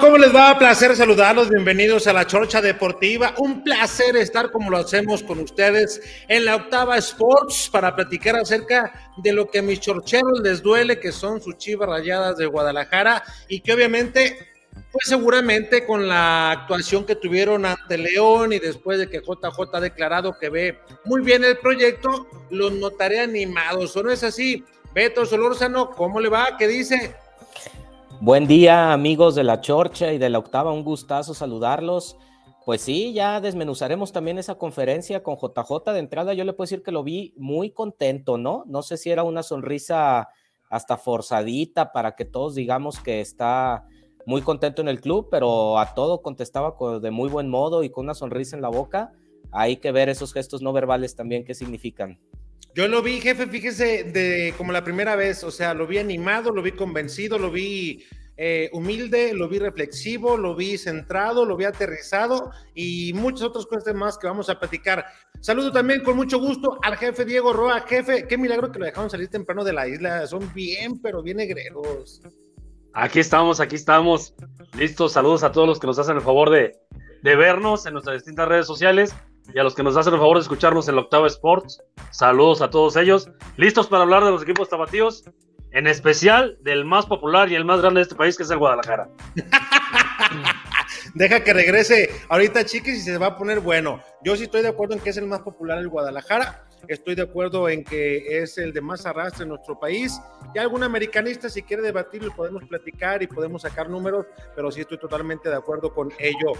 ¿Cómo les va? Placer saludarlos, bienvenidos a la Chorcha Deportiva. Un placer estar como lo hacemos con ustedes en la Octava Sports para platicar acerca de lo que a mis chorcheros les duele, que son sus chivas rayadas de Guadalajara y que obviamente, pues seguramente con la actuación que tuvieron ante León y después de que JJ ha declarado que ve muy bien el proyecto, los notaré animados. ¿O no es así? Beto Solórzano, ¿cómo le va? ¿Qué dice? Buen día amigos de la Chorcha y de la Octava, un gustazo saludarlos. Pues sí, ya desmenuzaremos también esa conferencia con JJ. De entrada yo le puedo decir que lo vi muy contento, ¿no? No sé si era una sonrisa hasta forzadita para que todos digamos que está muy contento en el club, pero a todo contestaba de muy buen modo y con una sonrisa en la boca. Hay que ver esos gestos no verbales también, qué significan. Yo lo vi, jefe, fíjese, de como la primera vez, o sea, lo vi animado, lo vi convencido, lo vi eh, humilde, lo vi reflexivo, lo vi centrado, lo vi aterrizado y muchas otras cosas más que vamos a platicar. Saludo también con mucho gusto al jefe Diego Roa. Jefe, qué milagro que lo dejaron salir temprano de la isla. Son bien, pero bien negreros. Aquí estamos, aquí estamos. Listos. Saludos a todos los que nos hacen el favor de, de vernos en nuestras distintas redes sociales y a los que nos hacen el favor de escucharnos en la Octava Sports. Saludos a todos ellos. Listos para hablar de los equipos tapatíos, en especial del más popular y el más grande de este país, que es el Guadalajara. Deja que regrese ahorita, chiquis, y se va a poner bueno. Yo sí estoy de acuerdo en que es el más popular el Guadalajara. Estoy de acuerdo en que es el de más arrastre en nuestro país. Y algún americanista, si quiere debatirlo, podemos platicar y podemos sacar números, pero sí estoy totalmente de acuerdo con ello.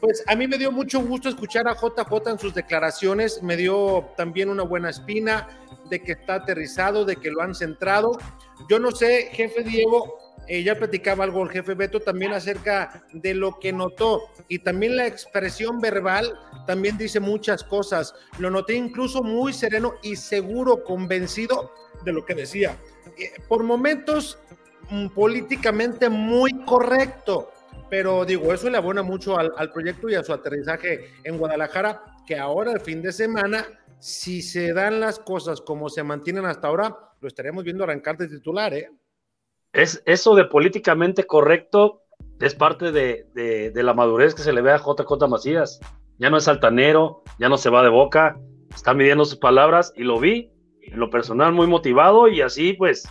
Pues a mí me dio mucho gusto escuchar a JJ en sus declaraciones. Me dio también una buena espina de que está aterrizado, de que lo han centrado. Yo no sé, jefe Diego, eh, ya platicaba algo el jefe Beto también acerca de lo que notó y también la expresión verbal también dice muchas cosas. Lo noté incluso muy sereno y seguro, convencido de lo que decía. Eh, por momentos mm, políticamente muy correcto, pero digo, eso le abona mucho al, al proyecto y a su aterrizaje en Guadalajara, que ahora el fin de semana, si se dan las cosas como se mantienen hasta ahora, lo estaremos viendo arrancar de titular, ¿eh? Es eso de políticamente correcto es parte de, la madurez que se le ve a JJ Macías. Ya no es altanero, ya no se va de boca, está midiendo sus palabras y lo vi en lo personal muy motivado y así pues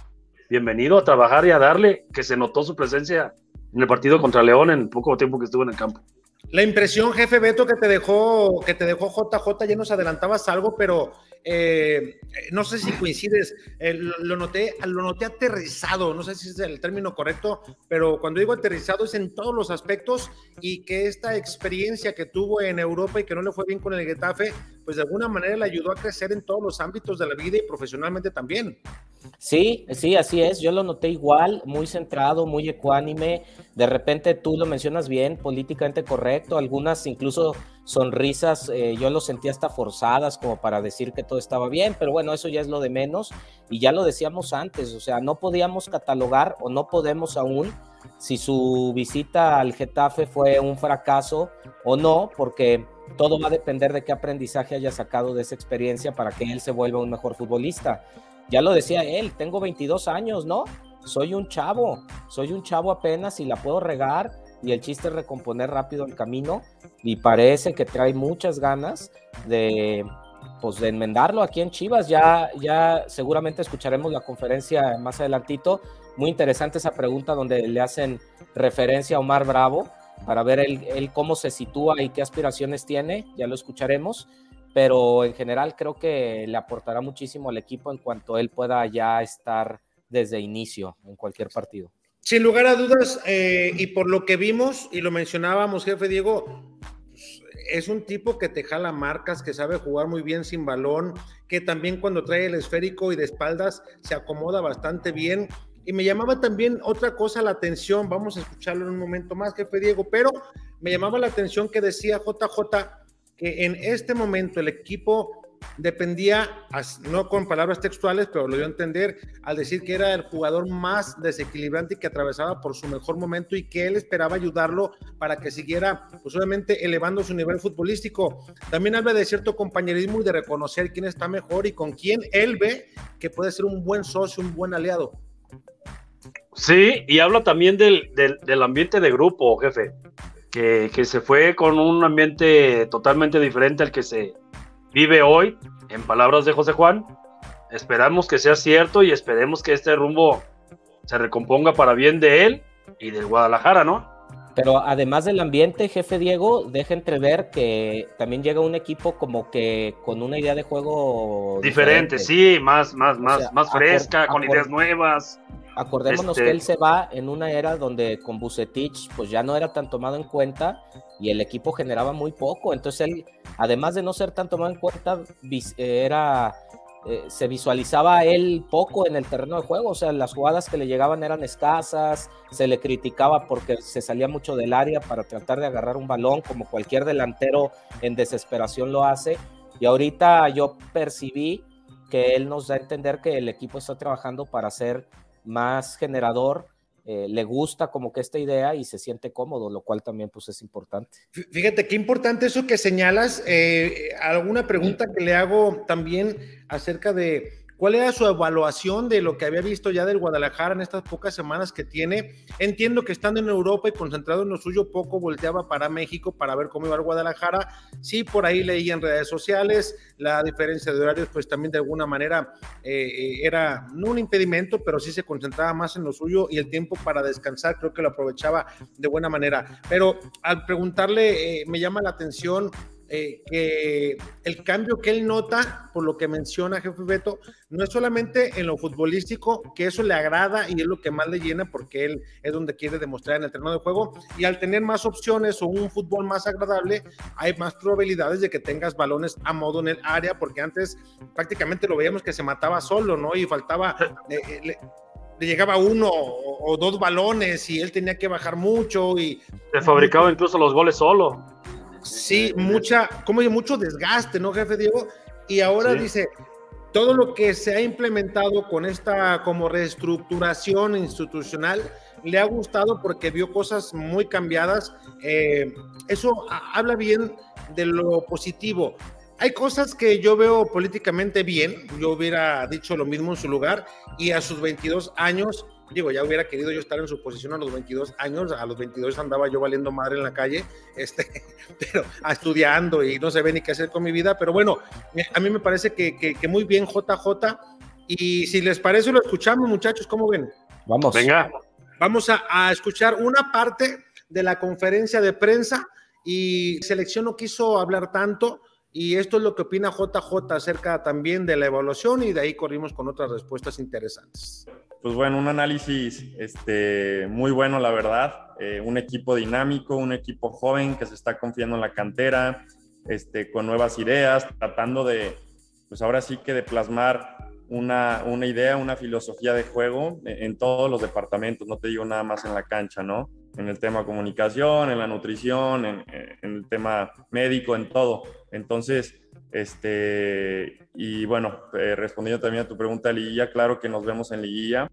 bienvenido a trabajar y a darle que se notó su presencia en el partido contra León en poco tiempo que estuvo en el campo. La impresión, jefe Beto, que te dejó, que te dejó JJ, ya nos adelantabas algo, pero eh, no sé si coincides, eh, lo, noté, lo noté aterrizado, no sé si es el término correcto, pero cuando digo aterrizado es en todos los aspectos y que esta experiencia que tuvo en Europa y que no le fue bien con el Getafe, pues de alguna manera le ayudó a crecer en todos los ámbitos de la vida y profesionalmente también. Sí, sí, así es. Yo lo noté igual, muy centrado, muy ecuánime. De repente tú lo mencionas bien, políticamente correcto. Algunas incluso sonrisas, eh, yo lo sentía hasta forzadas como para decir que todo estaba bien, pero bueno, eso ya es lo de menos. Y ya lo decíamos antes, o sea, no podíamos catalogar o no podemos aún si su visita al Getafe fue un fracaso o no, porque todo va a depender de qué aprendizaje haya sacado de esa experiencia para que él se vuelva un mejor futbolista. Ya lo decía él, tengo 22 años, ¿no? Soy un chavo, soy un chavo apenas y la puedo regar y el chiste es recomponer rápido el camino y parece que trae muchas ganas de pues de enmendarlo aquí en Chivas. Ya, ya seguramente escucharemos la conferencia más adelantito. Muy interesante esa pregunta donde le hacen referencia a Omar Bravo para ver él, cómo se sitúa y qué aspiraciones tiene. Ya lo escucharemos pero en general creo que le aportará muchísimo al equipo en cuanto él pueda ya estar desde inicio en cualquier partido. Sin lugar a dudas, eh, y por lo que vimos, y lo mencionábamos, jefe Diego, es un tipo que te jala marcas, que sabe jugar muy bien sin balón, que también cuando trae el esférico y de espaldas se acomoda bastante bien. Y me llamaba también otra cosa la atención, vamos a escucharlo en un momento más, jefe Diego, pero me llamaba la atención que decía JJ que en este momento el equipo dependía, no con palabras textuales, pero lo dio a entender al decir que era el jugador más desequilibrante y que atravesaba por su mejor momento y que él esperaba ayudarlo para que siguiera, pues obviamente, elevando su nivel futbolístico. También habla de cierto compañerismo y de reconocer quién está mejor y con quién él ve que puede ser un buen socio, un buen aliado. Sí, y habla también del, del ambiente de grupo, jefe que, se fue con un ambiente totalmente diferente al que se vive hoy, en palabras de José Juan. Esperamos que sea cierto y esperemos que este rumbo se recomponga para bien de él y del Guadalajara, ¿no? Pero además del ambiente, jefe Diego, deja entrever que también llega un equipo como que con una idea de juego diferente, sí, más, más, más, más fresca, con ideas nuevas. Acordémonos que este él se va en una era donde con Bucetich pues ya no era tan tomado en cuenta y el equipo generaba muy poco. Entonces él, además de no ser tan tomado en cuenta, era eh, se visualizaba él poco en el terreno de juego, o sea, las jugadas que le llegaban eran escasas, se le criticaba porque se salía mucho del área para tratar de agarrar un balón, como cualquier delantero en desesperación lo hace. Y ahorita yo percibí que él nos da a entender que el equipo está trabajando para ser más generador, eh, le gusta como que esta idea y se siente cómodo, lo cual también pues es importante. Fíjate qué importante eso que señalas. Eh, alguna pregunta que le hago también acerca de ¿Cuál era su evaluación de lo que había visto ya del Guadalajara en estas pocas semanas que tiene? Entiendo que estando en Europa y concentrado en lo suyo, poco volteaba para México para ver cómo iba el Guadalajara. Sí, por ahí leía en redes sociales, la diferencia de horarios, pues también de alguna manera eh, era un impedimento, pero sí se concentraba más en lo suyo y el tiempo para descansar creo que lo aprovechaba de buena manera. Pero al preguntarle, eh, me llama la atención eh, que el cambio que él nota, por lo que menciona Jefe Beto, no es solamente en lo futbolístico, que eso le agrada y es lo que más le llena porque él es donde quiere demostrar en el terreno de juego. Y al tener más opciones o un fútbol más agradable, hay más probabilidades de que tengas balones a modo en el área, porque antes prácticamente lo veíamos que se mataba solo, ¿no? Y faltaba... Eh, eh, le, llegaba uno o, dos balones y él tenía que bajar mucho y... Se fabricaba incluso los goles solo. Sí, mucha, como mucho desgaste, ¿no, jefe Diego? Y ahora dice, todo lo que se ha implementado con esta como reestructuración institucional le ha gustado porque vio cosas muy cambiadas. Eh, eso habla bien de lo positivo. Hay cosas que yo veo políticamente bien, yo hubiera dicho lo mismo en su lugar y a sus 22 años digo, ya hubiera querido yo estar en su posición a los 22 años, a los 22 andaba yo valiendo madre en la calle, este, pero estudiando y no sé ve ni qué hacer con mi vida, pero bueno, a mí me parece que, que, muy bien JJ, y si les parece lo escuchamos muchachos, ¿cómo ven? Vamos. Venga. Vamos a, a escuchar una parte de la conferencia de prensa y selección no quiso hablar tanto, Y esto es lo que opina JJ acerca también de la evaluación y de ahí corrimos con otras respuestas interesantes. Pues bueno, un análisis este, muy bueno, la verdad. Eh, un equipo dinámico, un equipo joven que se está confiando en la cantera, este, con nuevas ideas, tratando de, pues ahora sí que de plasmar una, una idea, una filosofía de juego en, todos los departamentos, no te digo nada más en la cancha, ¿no? En el tema comunicación, en la nutrición, en, en el tema médico, en todo. Entonces, este, y bueno, eh, respondiendo también a tu pregunta liguilla, claro que nos vemos en liguilla.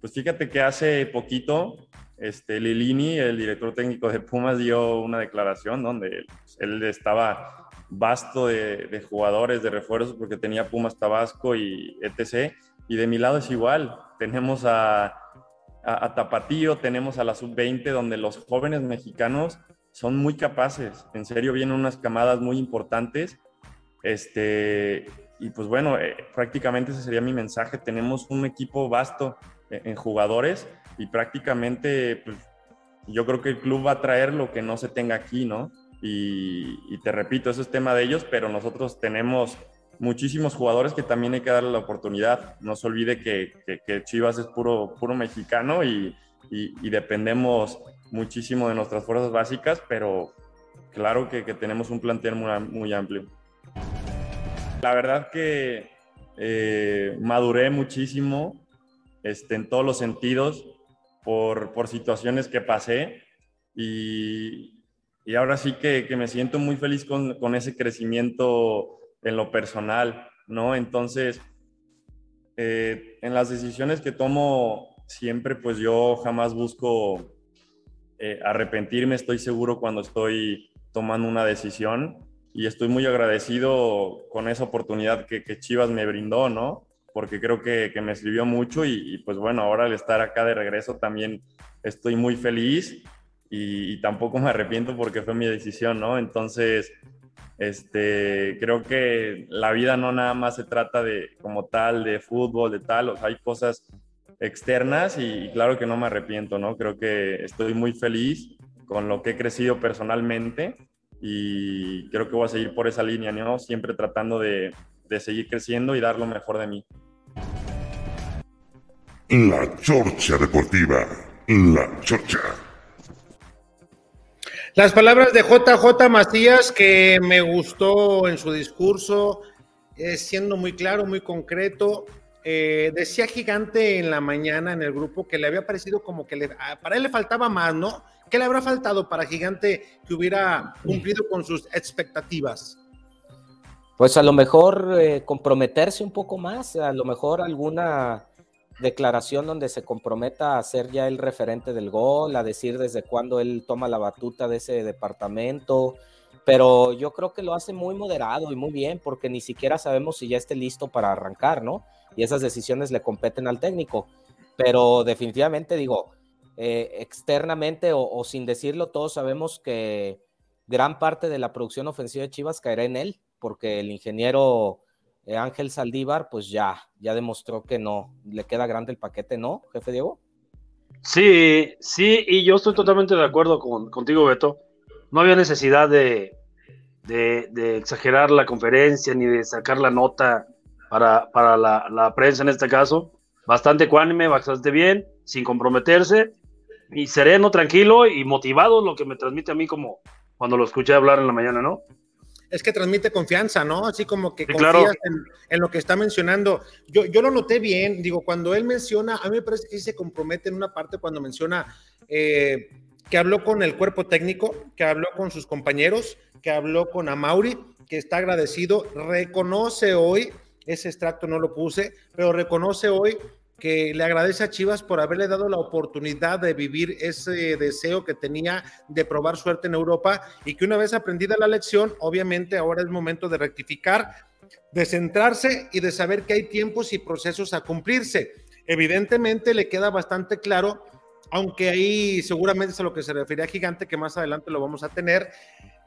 Pues fíjate que hace poquito, este, Lilini, el director técnico de Pumas, dio una declaración donde él estaba vasto de, jugadores, de refuerzos, porque tenía Pumas Tabasco y etc. Y de mi lado es igual, tenemos a, a Tapatío, tenemos a la sub-20, donde los jóvenes mexicanos son muy capaces, en serio vienen unas camadas muy importantes. Este, y pues bueno, eh, prácticamente ese sería mi mensaje. Tenemos un equipo vasto eh, en, jugadores y prácticamente pues, yo creo que el club va a traer lo que no se tenga aquí, ¿no? Y, te repito, eso es tema de ellos, pero nosotros tenemos muchísimos jugadores que también hay que darle la oportunidad. No se olvide que, Chivas es puro, puro mexicano y, y dependemos muchísimo de nuestras fuerzas básicas, pero claro que, tenemos un plantel muy, amplio. La verdad que eh, maduré muchísimo este, en todos los sentidos por, situaciones que pasé y, ahora sí que, me siento muy feliz con, ese crecimiento en lo personal, ¿no? Entonces, eh, en las decisiones que tomo siempre, pues yo jamás busco eh, arrepentirme, estoy seguro, cuando estoy tomando una decisión y estoy muy agradecido con esa oportunidad que, Chivas me brindó, ¿no? Porque creo que, me sirvió mucho y, pues bueno, ahora al estar acá de regreso también estoy muy feliz y, tampoco me arrepiento porque fue mi decisión, ¿no? Entonces, este, creo que la vida no nada más se trata de como tal, de fútbol, de tal, o sea, hay cosas externas y, claro que no me arrepiento, ¿no? Creo que estoy muy feliz con lo que he crecido personalmente y creo que voy a seguir por esa línea, ¿no? Siempre tratando de, de seguir creciendo y dar lo mejor de mí. La Chorcha Deportiva, La Chorcha. Las palabras de JJ Macías que me gustó en su discurso, siendo muy claro, muy concreto, eh, decía Gigante en la mañana en el grupo que le había parecido como que le, ah, para él le faltaba más, ¿no? ¿Qué le habrá faltado para Gigante que hubiera cumplido con sus expectativas? Pues a lo mejor eh, comprometerse un poco más, a lo mejor alguna declaración donde se comprometa a ser ya el referente del gol, a decir desde cuándo él toma la batuta de ese departamento, pero yo creo que lo hace muy moderado y muy bien porque ni siquiera sabemos si ya esté listo para arrancar, ¿no? Y esas decisiones le competen al técnico. Pero definitivamente digo, eh, externamente o, sin decirlo, todos sabemos que gran parte de la producción ofensiva de Chivas caerá en él, porque el ingeniero eh, Ángel Saldívar, pues ya, ya demostró que no, le queda grande el paquete, ¿no, jefe Diego? Sí, sí, y yo estoy totalmente de acuerdo con, contigo, Beto. No había necesidad de, de, exagerar la conferencia ni de sacar la nota para, para la, la, prensa en este caso. Bastante ecuánime, bastante bien, sin comprometerse, y sereno, tranquilo y motivado, lo que me transmite a mí como cuando lo escuché hablar en la mañana, ¿no? Es que transmite confianza, ¿no? Así como que confías en, lo que está mencionando. Yo, yo lo noté bien, digo, cuando él menciona, a mí me parece que sí se compromete en una parte cuando menciona eh, que habló con el cuerpo técnico, que habló con sus compañeros, que habló con Amauri, que está agradecido, reconoce hoy ese extracto no lo puse, pero reconoce hoy que le agradece a Chivas por haberle dado la oportunidad de vivir ese deseo que tenía de probar suerte en Europa y que una vez aprendida la lección, obviamente ahora es momento de rectificar, de centrarse y de saber que hay tiempos y procesos a cumplirse. Evidentemente le queda bastante claro, aunque ahí seguramente es a lo que se refería Gigante, que más adelante lo vamos a tener,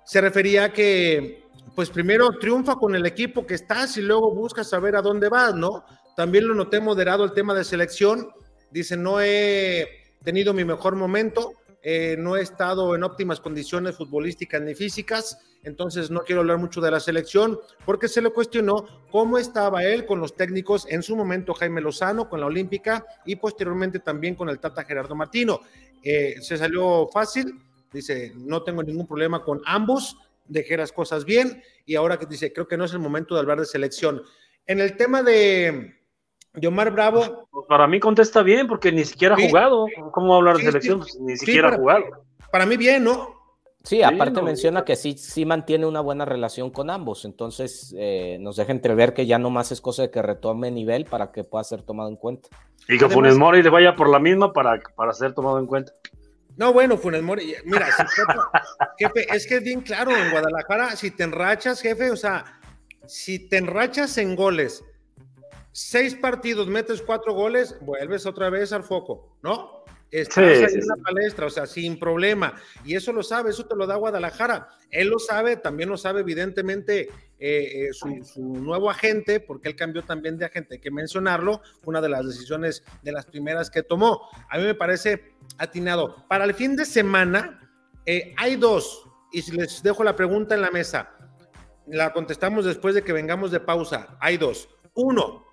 se refería a que pues primero triunfa con el equipo que estás y luego buscas saber a dónde vas, ¿no? También lo noté moderado el tema de selección. Dice, no he tenido mi mejor momento, eh, no he estado en óptimas condiciones futbolísticas ni físicas, entonces no quiero hablar mucho de la selección porque se le cuestionó cómo estaba él con los técnicos en su momento Jaime Lozano con la Olímpica y posteriormente también con el Tata Gerardo Martino. Eh, se salió fácil, dice, no tengo ningún problema con ambos, dejé las cosas bien y ahora que dice, creo que no es el momento de hablar de selección. En el tema de, de Omar Bravo. Pues para mí contesta bien, porque ni siquiera ha jugado. ¿Cómo hablar de selección? Pues ni siquiera ha jugado. Para mí bien, ¿no? Sí, aparte menciona que sí, sí mantiene una buena relación con ambos, entonces eh, nos deja entrever que ya no más es cosa de que retome nivel para que pueda ser tomado en cuenta. Y que Funes Mori le vaya por la misma para, para ser tomado en cuenta. No, bueno, Funes Mori, mira, jefe, es que es bien claro, en Guadalajara, si te enrachas, jefe, o sea, si te enrachas en goles, seis partidos, metes cuatro goles, vuelves otra vez al foco, ¿no? Estás ahí en la palestra, o sea, sin problema. Y eso lo sabe, eso te lo da Guadalajara. Él lo sabe, también lo sabe evidentemente eh, eh, su, su, nuevo agente, porque él cambió también de agente, hay que mencionarlo, una de las decisiones de las primeras que tomó. A mí me parece atinado. Para el fin de semana eh, hay dos, y si les dejo la pregunta en la mesa, la contestamos después de que vengamos de pausa. Hay dos. Uno,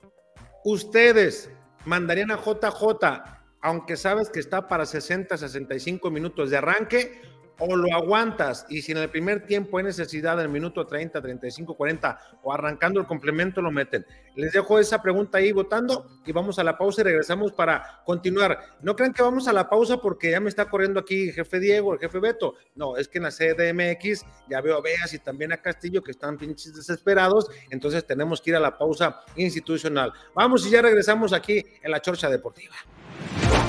ustedes mandarían a JJ aunque sabes que está para 60, 65 minutos de arranque, o lo aguantas y si en el primer tiempo hay necesidad del minuto 30, 35, 40 o arrancando el complemento lo meten. Les dejo esa pregunta ahí votando y vamos a la pausa y regresamos para continuar. No crean que vamos a la pausa porque ya me está corriendo aquí el jefe Diego, el jefe Beto. No, es que en la CDMX ya veo a Beas y también a Castillo que están pinches desesperados, entonces tenemos que ir a la pausa institucional. Vamos y ya regresamos aquí en la Chorcha Deportiva.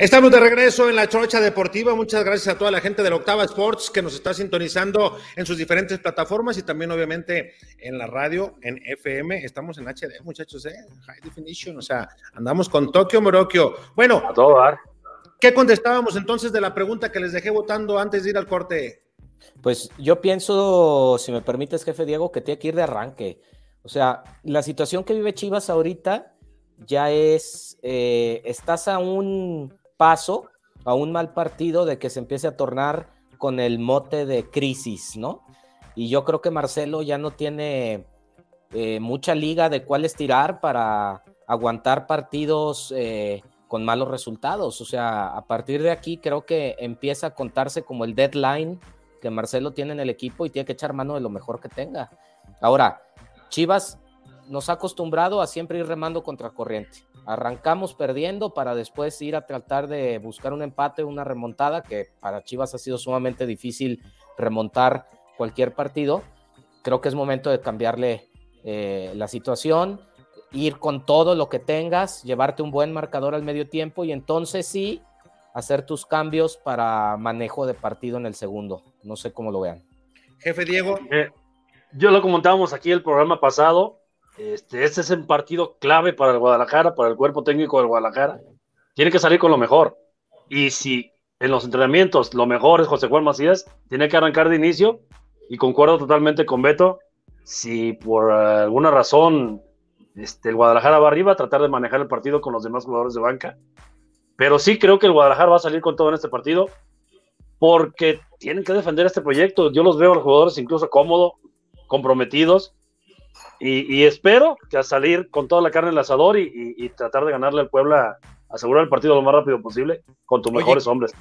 Estamos de regreso en la Chorcha Deportiva. Muchas gracias a toda la gente de la Octava Sports que nos está sintonizando en sus diferentes plataformas y también obviamente en la radio, en FM. Estamos en HD, muchachos, ¿eh? High Definition, o sea, andamos con Tokio Morokio. Bueno, a todo dar. ¿Qué contestábamos entonces de la pregunta que les dejé votando antes de ir al corte? Pues yo pienso, si me permites, jefe Diego, que tiene que ir de arranque. O sea, la situación que vive Chivas ahorita ya es, eh, estás a un paso a un mal partido de que se empiece a tornar con el mote de crisis, ¿no? Y yo creo que Marcelo ya no tiene eh, mucha liga de cuál estirar para aguantar partidos eh, con malos resultados. O sea, a partir de aquí creo que empieza a contarse como el deadline que Marcelo tiene en el equipo y tiene que echar mano de lo mejor que tenga. Ahora, Chivas nos ha acostumbrado a siempre ir remando contra corriente. Arrancamos perdiendo para después ir a tratar de buscar un empate, una remontada, que para Chivas ha sido sumamente difícil remontar cualquier partido. Creo que es momento de cambiarle eh, la situación, ir con todo lo que tengas, llevarte un buen marcador al medio tiempo y entonces sí hacer tus cambios para manejo de partido en el segundo. No sé cómo lo vean. Jefe Diego. Eh, yo lo comentábamos aquí el programa pasado. Este, este es un partido clave para el Guadalajara, para el cuerpo técnico del Guadalajara. Tiene que salir con lo mejor. Y si en los entrenamientos lo mejor es José Juan Macías, tiene que arrancar de inicio. Y concuerdo totalmente con Beto. Si por alguna razón este, el Guadalajara va arriba, tratar de manejar el partido con los demás jugadores de banca. Pero sí creo que el Guadalajara va a salir con todo en este partido porque tienen que defender este proyecto. Yo los veo a los jugadores incluso cómodos, comprometidos y, espero que a salir con toda la carne en el asador y, tratar de ganarle al Puebla, asegurar el partido lo más rápido posible con tus mejores hombres.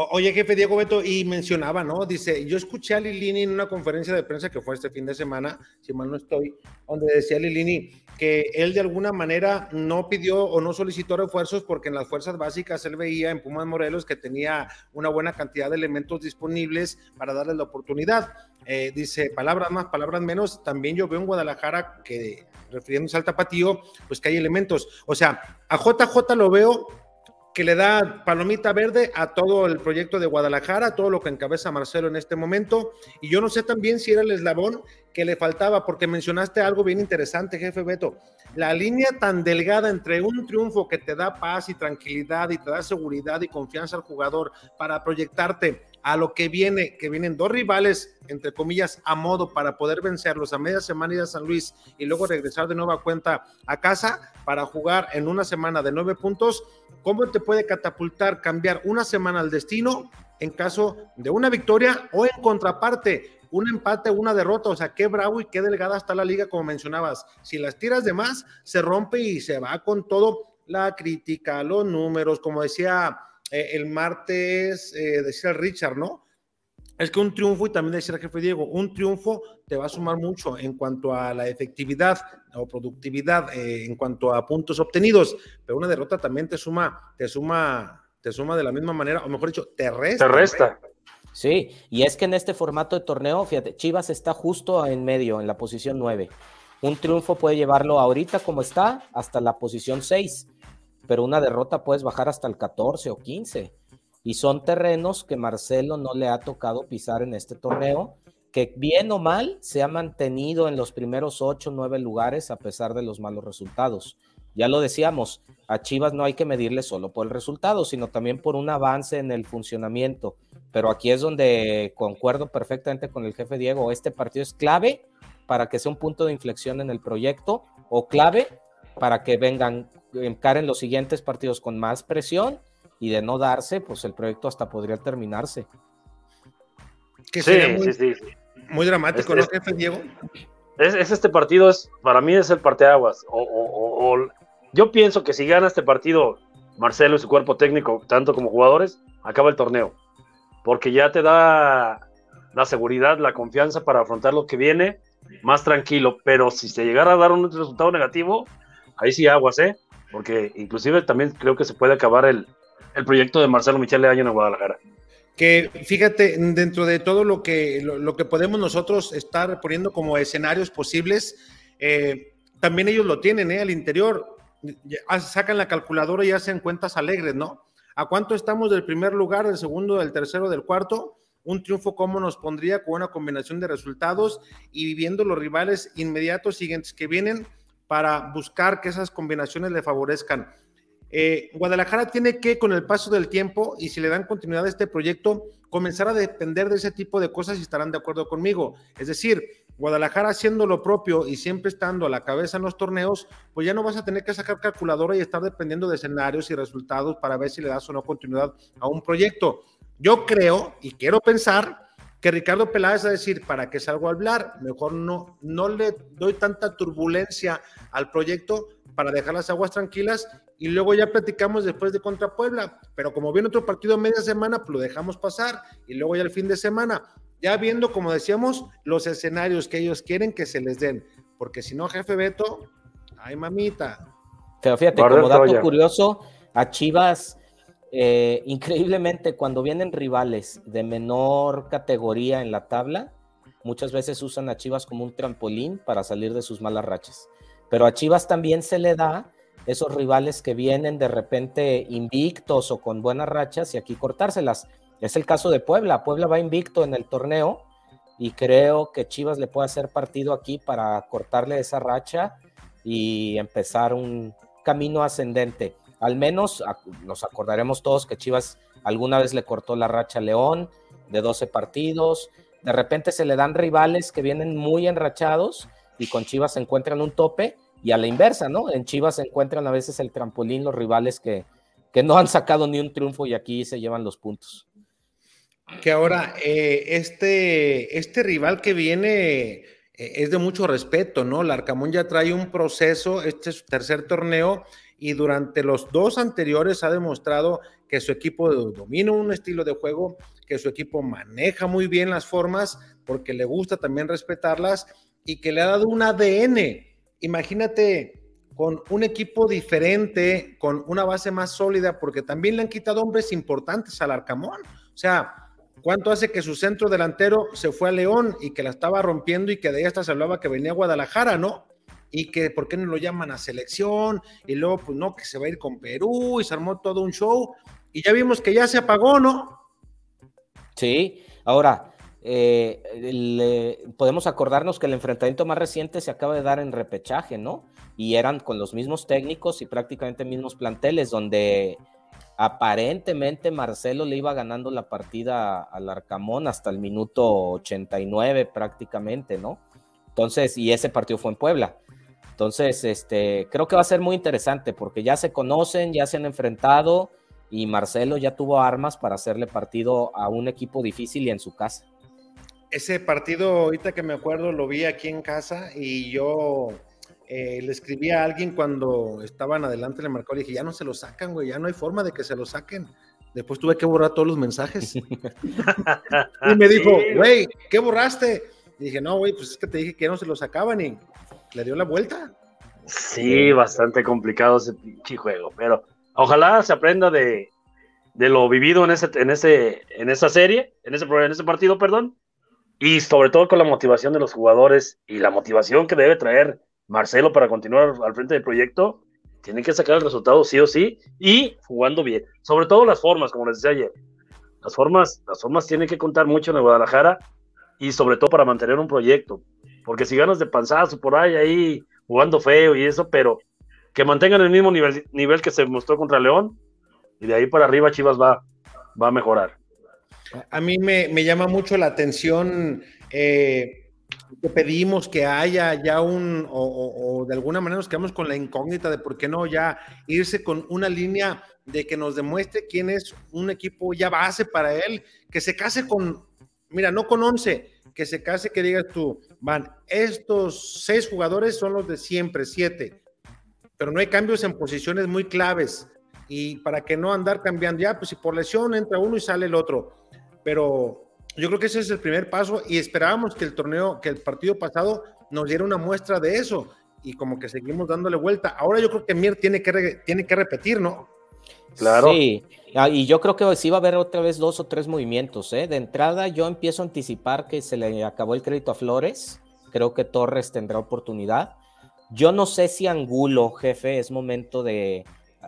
Oye, jefe Diego Beto, y mencionaba, ¿no? Dice, yo escuché a Lilini en una conferencia de prensa que fue este fin de semana, si mal no estoy, donde decía Lilini que él de alguna manera no pidió o no solicitó refuerzos porque en las fuerzas básicas él veía en Pumas Morelos que tenía una buena cantidad de elementos disponibles para darle la oportunidad. Eh, dice, palabras más, palabras menos, también yo veo en Guadalajara que, refiriéndose al tapatío, pues que hay elementos. O sea, a JJ lo veo que le da palomita verde a todo el proyecto de Guadalajara, todo lo que encabeza Marcelo en este momento. Y yo no sé también si era el eslabón que le faltaba, porque mencionaste algo bien interesante, jefe Beto. La línea tan delgada entre un triunfo que te da paz y tranquilidad y te da seguridad y confianza al jugador para proyectarte a lo que viene, que vienen dos rivales, entre comillas, a modo para poder vencerlos a media semana ir a San Luis y luego regresar de nueva cuenta a casa para jugar en una semana de nueve puntos, ¿cómo te puede catapultar cambiar una semana al destino en caso de una victoria o en contraparte? Un empate, una derrota, o sea, qué bravo y qué delgada está la liga, como mencionabas. Si las tiras de más, se rompe y se va con todo la crítica, los números, como decía eh, el martes, eh, decía Richard, ¿no? Es que un triunfo, y también decía el jefe Diego, un triunfo te va a sumar mucho en cuanto a la efectividad o productividad, eh, en cuanto a puntos obtenidos, pero una derrota también te suma, te suma, te suma de la misma manera, o mejor dicho, te resta. Te resta. Sí, y es que en este formato de torneo, fíjate, Chivas está justo en medio, en la posición 9. Un triunfo puede llevarlo ahorita como está hasta la posición 6 pero una derrota puedes bajar hasta el 14 o 15. Y son terrenos que Marcelo no le ha tocado pisar en este torneo, que bien o mal se ha mantenido en los primeros 8 o 9 lugares a pesar de los malos resultados. Ya lo decíamos, a Chivas no hay que medirle solo por el resultado, sino también por un avance en el funcionamiento. Pero aquí es donde concuerdo perfectamente con el jefe Diego, este partido es clave para que sea un punto de inflexión en el proyecto o clave para que vengan encaren los siguientes partidos con más presión y de no darse, pues el proyecto hasta podría terminarse. Que sí, muy, sí, sí, muy dramático, ¿no, jefe Diego? Es, este partido, es para mí es el parteaguas. O, o, o, yo pienso que si gana este partido Marcelo y su cuerpo técnico, tanto como jugadores, acaba el torneo. Porque ya te da la seguridad, la confianza para afrontar lo que viene más tranquilo. Pero si se llegara a dar un resultado negativo, ahí sí aguas, ¿eh? Porque inclusive también creo que se puede acabar el, proyecto de Marcelo Michele Año en Guadalajara. Que fíjate, dentro de todo lo que, lo, que podemos nosotros estar poniendo como escenarios posibles, eh, también ellos lo tienen, ¿eh? Al interior, sacan la calculadora y hacen cuentas alegres, ¿no? ¿A cuánto estamos del primer lugar, del segundo, del tercero, del cuarto? Un triunfo, ¿cómo nos pondría con una combinación de resultados y viviendo los rivales inmediatos siguientes que vienen? Para buscar que esas combinaciones le favorezcan. Eh, Guadalajara tiene que, con el paso del tiempo y si le dan continuidad a este proyecto, comenzar a depender de ese tipo de cosas y estarán de acuerdo conmigo. Es decir, Guadalajara haciendo lo propio y siempre estando a la cabeza en los torneos, pues ya no vas a tener que sacar calculadora y estar dependiendo de escenarios y resultados para ver si le das o no continuidad a un proyecto. Yo creo y quiero pensar que Ricardo Peláez a decir, ¿para qué salgo a hablar? Mejor no, no le doy tanta turbulencia al proyecto para dejar las aguas tranquilas y luego ya platicamos después de contra Puebla. Pero como viene otro partido a media semana, pues lo dejamos pasar y luego ya el fin de semana, ya viendo, como decíamos, los escenarios que ellos quieren que se les den. Porque si no, jefe Beto, ay mamita. Pero fíjate, como dato curioso, a Chivas eh, increíblemente, cuando vienen rivales de menor categoría en la tabla, muchas veces usan a Chivas como un trampolín para salir de sus malas rachas. Pero a Chivas también se le da esos rivales que vienen de repente invictos o con buenas rachas y aquí cortárselas. Es el caso de Puebla. Puebla va invicto en el torneo y creo que Chivas le puede hacer partido aquí para cortarle esa racha y empezar un camino ascendente. Al menos nos acordaremos todos que Chivas alguna vez le cortó la racha a León de 12 partidos. De repente se le dan rivales que vienen muy enrachados y con Chivas se encuentran un tope y a la inversa, ¿no? En Chivas se encuentran a veces el trampolín los rivales que, que no han sacado ni un triunfo y aquí se llevan los puntos. Que ahora, eh, este, este rival que viene eh, es de mucho respeto, ¿no? El Arcamón ya trae un proceso, este es su tercer torneo y durante los dos anteriores ha demostrado que su equipo domina un estilo de juego, que su equipo maneja muy bien las formas porque le gusta también respetarlas y que le ha dado un ADN. Imagínate con un equipo diferente, con una base más sólida, porque también le han quitado hombres importantes al Arcamón. O sea, ¿cuánto hace que su centro delantero se fue a León y que la estaba rompiendo y que de ahí hasta se hablaba que venía a Guadalajara, ¿no? Y que por qué no lo llaman a selección y luego pues no, que se va a ir con Perú y se armó todo un show y ya vimos que ya se apagó, ¿no? Sí, ahora eh, podemos acordarnos que el enfrentamiento más reciente se acaba de dar en repechaje, ¿no? Y eran con los mismos técnicos y prácticamente mismos planteles, donde aparentemente Marcelo le iba ganando la partida al Arcamón hasta el minuto 89 prácticamente, ¿no? Entonces, y ese partido fue en Puebla. Entonces, este, creo que va a ser muy interesante porque ya se conocen, ya se han enfrentado y Marcelo ya tuvo armas para hacerle partido a un equipo difícil y en su casa. Ese partido, ahorita que me acuerdo, lo vi aquí en casa y yo eh, le escribí a alguien cuando estaban adelante le marcó, le dije, ya no se lo sacan, güey, ya no hay forma de que se lo saquen. Después tuve que borrar todos los mensajes. y me dijo, güey, ¿qué borraste? Y dije, no, güey, pues es que te dije que no se lo sacaban y le dio la vuelta. Sí, bastante complicado ese pinche juego, pero ojalá se aprenda de, de lo vivido en ese, en ese, en esa serie, en ese, en ese partido, perdón, y sobre todo con la motivación de los jugadores y la motivación que debe traer Marcelo para continuar al frente del proyecto, tienen que sacar el resultado sí o sí y jugando bien. Sobre todo las formas, como les decía ayer. Las formas, las formas tienen que contar mucho en el Guadalajara y sobre todo para mantener un proyecto. Porque si ganas de panzazo por ahí, ahí jugando feo y eso, pero que mantengan el mismo nivel, nivel que se mostró contra León y de ahí para arriba Chivas va, va a mejorar. A mí me, me llama mucho la atención eh, que pedimos que haya ya un, o, de alguna manera nos quedamos con la incógnita de por qué no ya irse con una línea de que nos demuestre quién es un equipo ya base para él, que se case con, mira, no con 11, que se case, que digas tú, van, estos seis jugadores son los de siempre, siete, pero no hay cambios en posiciones muy claves y para que no andar cambiando, ya, pues si por lesión entra uno y sale el otro, pero yo creo que ese es el primer paso y esperábamos que el torneo, que el partido pasado nos diera una muestra de eso y como que seguimos dándole vuelta. Ahora yo creo que Mier tiene que, tiene que repetir, ¿no? Claro. Sí, ah, y yo creo que sí va a haber otra vez dos o tres movimientos. ¿eh? De entrada, yo empiezo a anticipar que se le acabó el crédito a Flores. Creo que Torres tendrá oportunidad. Yo no sé si Angulo, jefe, es momento de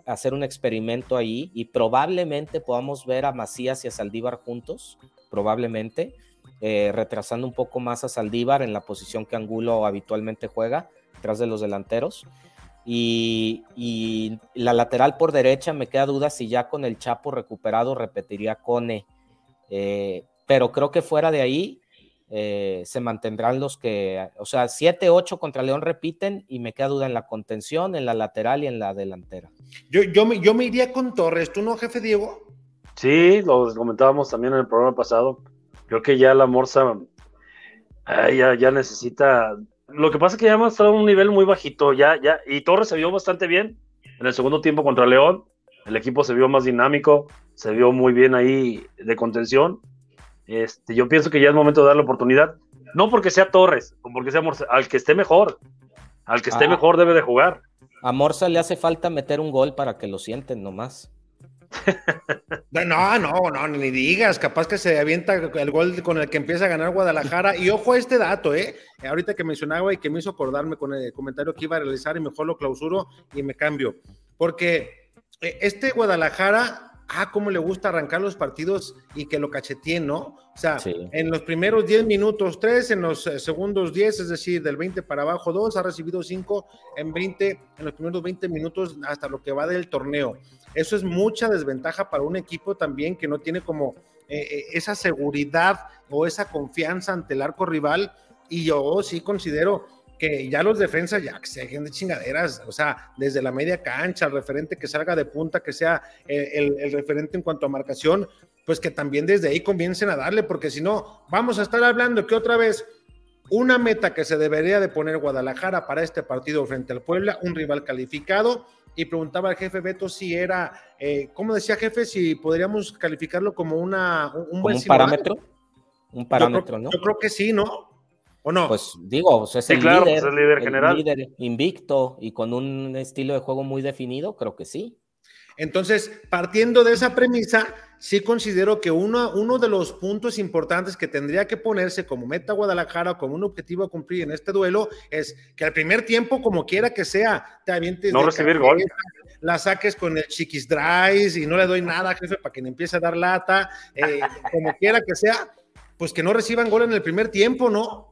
hacer un experimento ahí y probablemente podamos ver a Macías y a Saldívar juntos probablemente, eh, retrasando un poco más a Saldívar en la posición que Angulo habitualmente juega, tras de los delanteros. Y, la lateral por derecha me queda duda si ya con el Chapo recuperado repetiría Cone. Eh, pero creo que fuera de ahí eh, se mantendrán los que, o sea, 7-8 contra León repiten y me queda duda en la contención, en la lateral y en la delantera. Yo, yo, me, yo me iría con Torres, ¿tú no, jefe Diego? Sí, lo comentábamos también en el programa pasado. Creo que ya la Morsa ya, ya, necesita. Lo que pasa es que ya hemos estado a un nivel muy bajito, ya, ya, y Torres se vio bastante bien en el segundo tiempo contra León. El equipo se vio más dinámico, se vio muy bien ahí de contención. Este, yo pienso que ya es momento de darle oportunidad. No porque sea Torres, o porque sea Morsa, al que esté mejor. Al que esté ah. mejor debe de jugar. A Morsa le hace falta meter un gol para que lo sienten nomás. No, no, no, ni digas, capaz que se avienta el gol con el que empieza a ganar Guadalajara. Y ojo a este dato, ¿eh? Ahorita que mencionaba y que me hizo acordarme con el comentario que iba a realizar y mejor lo clausuro y me cambio. Porque eh, este Guadalajara ah, cómo le gusta arrancar los partidos y que lo cacheteen, ¿no? O sea, en los primeros 10 minutos 3, en los eh, segundos 10, es decir, del 20 para abajo 2, ha recibido 5 en 20, en los primeros 20 minutos hasta lo que va del torneo. Eso es mucha desventaja para un equipo también que no tiene como eh, eh, esa seguridad o esa confianza ante el arco rival. Y yo sí considero que ya los defensas ya que se dejen de chingaderas, o sea, desde la media cancha, el referente que salga de punta, que sea el, el, referente en cuanto a marcación, pues que también desde ahí comiencen a darle, porque si no, vamos a estar hablando que otra vez una meta que se debería de poner Guadalajara para este partido frente al Puebla, un rival calificado, y preguntaba al jefe Beto si era, eh, ¿cómo decía jefe? Si podríamos calificarlo como una, un, buen un parámetro. Un parámetro, ¿no? Yo creo que sí, ¿no? ¿O no? Pues digo, pues, es, el, claro, líder, es el líder general. líder invicto y con un estilo de juego muy definido, creo que sí. Entonces, partiendo de esa premisa, sí considero que uno, uno de los puntos importantes que tendría que ponerse como meta Guadalajara, como un objetivo a cumplir en este duelo, es que al primer tiempo, como quiera que sea, te avientes. No recibir gol. La saques con el chiquis drive y no le doy nada, jefe, para que le empiece a dar lata, eh, como quiera que sea, pues que no reciban gol en el primer tiempo, ¿no?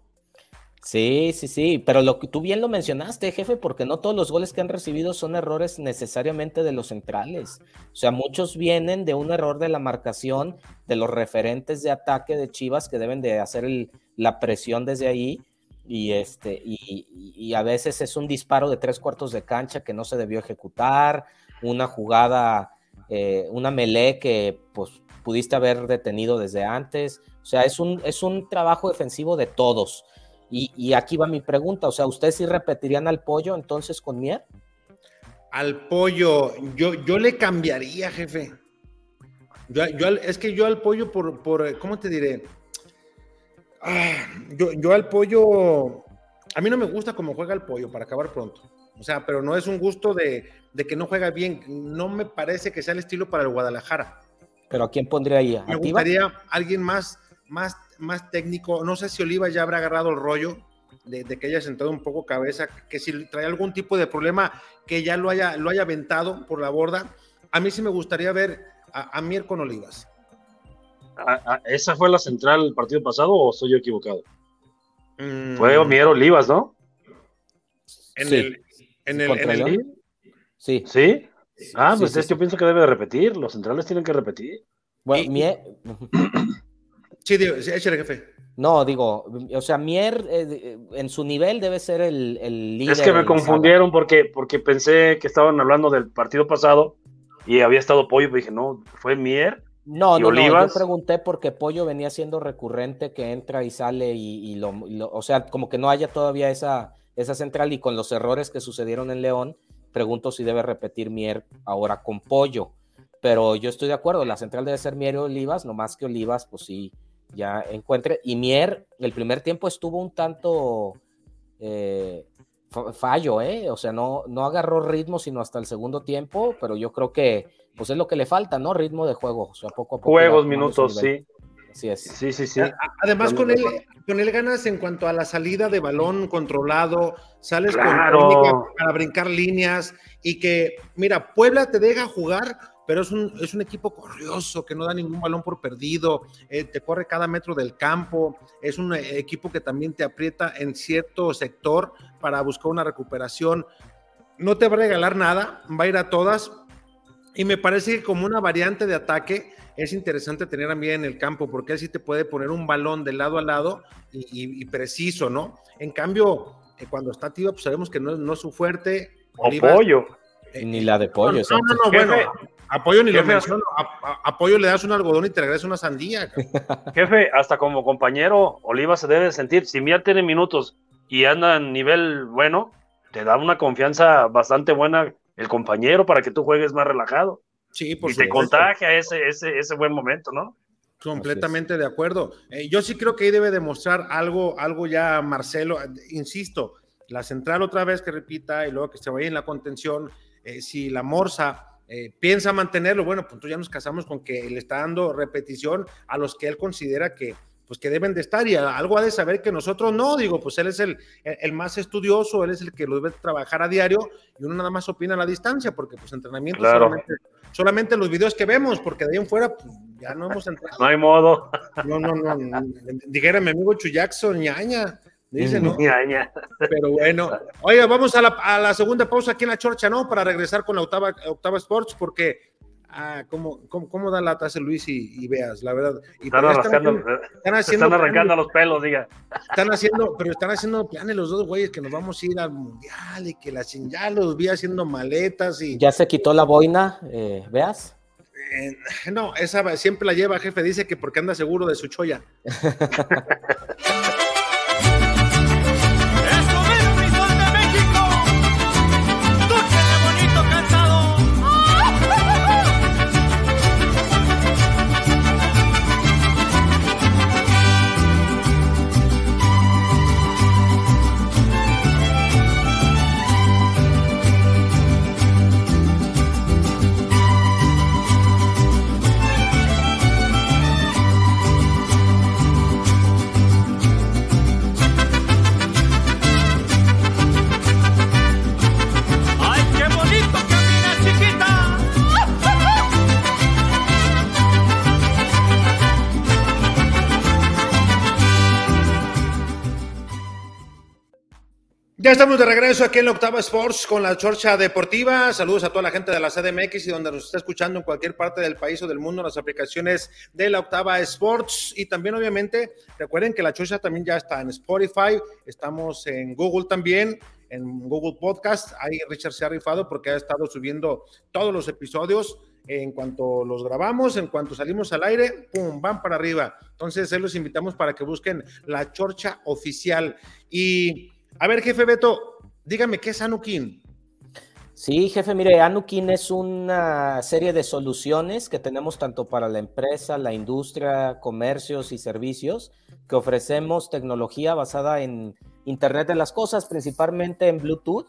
Sí, sí, sí, pero lo que tú bien lo mencionaste, jefe, porque no todos los goles que han recibido son errores necesariamente de los centrales. O sea, muchos vienen de un error de la marcación de los referentes de ataque de Chivas que deben de hacer la presión desde ahí y este y, a veces es un disparo de tres cuartos de cancha que no se debió ejecutar, una jugada, eh, una melee que pues pudiste haber detenido desde antes. O sea, es un, es un trabajo defensivo de todos y, aquí va mi pregunta, o sea, ¿ustedes sí repetirían al pollo entonces con Mier? Al pollo, yo, yo le cambiaría, jefe. Yo, es que yo al pollo, por, por ¿cómo te diré? Ah, yo, yo al pollo, a mí no me gusta cómo juega el pollo, para acabar pronto. O sea, pero no es un gusto de, de, que no juega bien. No me parece que sea el estilo para el Guadalajara. ¿Pero a quién pondría ahí? Me gustaría alguien más, más más técnico. No sé si Oliva ya habrá agarrado el rollo de, que haya sentado un poco cabeza, que si trae algún tipo de problema, que ya lo haya, lo haya aventado por la borda. A mí sí me gustaría ver a, Mier con Olivas. ¿Esa fue la central del partido pasado o estoy yo equivocado? Mm. Fue Mier Olivas, ¿no? En el, en el, Sí. ¿Sí? Ah, pues es que yo pienso que debe de repetir. Los centrales tienen que repetir. Bueno, Mier. Sí, échale jefe. No, digo, o sea, Mier eh, en su nivel debe ser el, el líder. Es que me confundieron porque, porque pensé que estaban hablando del partido pasado y había estado Pollo, dije, no, fue Mier. No, no, no, yo pregunté porque Pollo venía siendo recurrente que entra y sale y, lo, o sea, como que no haya todavía esa, esa central y con los errores que sucedieron en León, pregunto si debe repetir Mier ahora con Pollo. Pero yo estoy de acuerdo, la central debe ser Mier y Olivas, no más que Olivas, pues sí, ya encuentre. Y Mier, el primer tiempo estuvo un tanto eh, fallo, ¿eh? O sea, no, no agarró ritmo sino hasta el segundo tiempo, pero yo creo que pues es lo que le falta, ¿no? Ritmo de juego, o sea, poco a poco. Juegos, minutos, sí. Así es. Sí, sí, sí. Además, con él, con él ganas en cuanto a la salida de balón controlado, sales con para brincar líneas y que, mira, Puebla te deja jugar pero es un, es un equipo corrioso que no da ningún balón por perdido, eh, te corre cada metro del campo, es un eh, equipo que también te aprieta en cierto sector para buscar una recuperación. No te va a regalar nada, va a ir a todas. Y me parece que como una variante de ataque es interesante tener a mí en el campo, porque él sí te puede poner un balón de lado a lado y, preciso, ¿no? En cambio, eh, cuando está tío, pues sabemos que no, no es su fuerte. pollo. Ni la de pollo. No, no, no, bueno, apoyo ni lo menciono. apoyo le das un algodón y te regresa una sandía. Jefe, hasta como compañero, Oliva se debe sentir, si Mía tiene minutos y anda en nivel bueno, te da una confianza bastante buena el compañero para que tú juegues más relajado. Sí, por Y te contagia ese, ese, ese buen momento, ¿no? Completamente de acuerdo. Eh, yo sí creo que ahí debe demostrar algo, algo ya Marcelo, insisto, la central otra vez que repita y luego que se vaya en la contención eh, si la Morsa eh, piensa mantenerlo, bueno, pues ya nos casamos con que le está dando repetición a los que él considera que, pues que deben de estar y algo ha de saber que nosotros no, digo, pues él es el, el, más estudioso, él es el que lo debe trabajar a diario y uno nada más opina a la distancia porque pues entrenamiento solamente, solamente, los videos que vemos, porque de ahí en fuera pues, ya no hemos entrado. No hay modo. No, no, no, dijera mi amigo Chu Jackson, ñaña. Dice, ¿no? Pero bueno, oiga, vamos a la, segunda pausa aquí en la Chorcha, ¿no? Para regresar con la octava, octava Sports, porque ah, ¿cómo, cómo, da la taza Luis y, veas, la verdad. están, arrancando, están, haciendo están arrancando los pelos, diga. Están haciendo, pero están haciendo planes los dos güeyes que nos vamos a ir al mundial y que la ya los vi haciendo maletas y. Ya se quitó la boina, eh, veas. Eh, no, esa siempre la lleva, jefe, dice que porque anda seguro de su choya. Ya estamos de regreso aquí en la Octava Sports con la Chorcha Deportiva. Saludos a toda la gente de la CDMX y donde nos está escuchando en cualquier parte del país o del mundo, las aplicaciones de la Octava Sports. Y también, obviamente, recuerden que la Chorcha también ya está en Spotify, estamos en Google también, en Google Podcast. Ahí Richard se ha rifado porque ha estado subiendo todos los episodios. En cuanto los grabamos, en cuanto salimos al aire, ¡pum! van para arriba. Entonces, los invitamos para que busquen la Chorcha Oficial. Y a ver, jefe Beto, dígame, ¿qué es Anukin? Sí, jefe, mire, Anukin es una serie de soluciones que tenemos tanto para la empresa, la industria, comercios y servicios, que ofrecemos tecnología basada en Internet de las Cosas, principalmente en Bluetooth,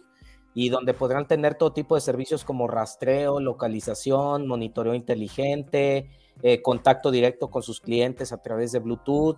y donde podrán tener todo tipo de servicios como rastreo, localización, monitoreo inteligente, eh, contacto directo con sus clientes a través de Bluetooth,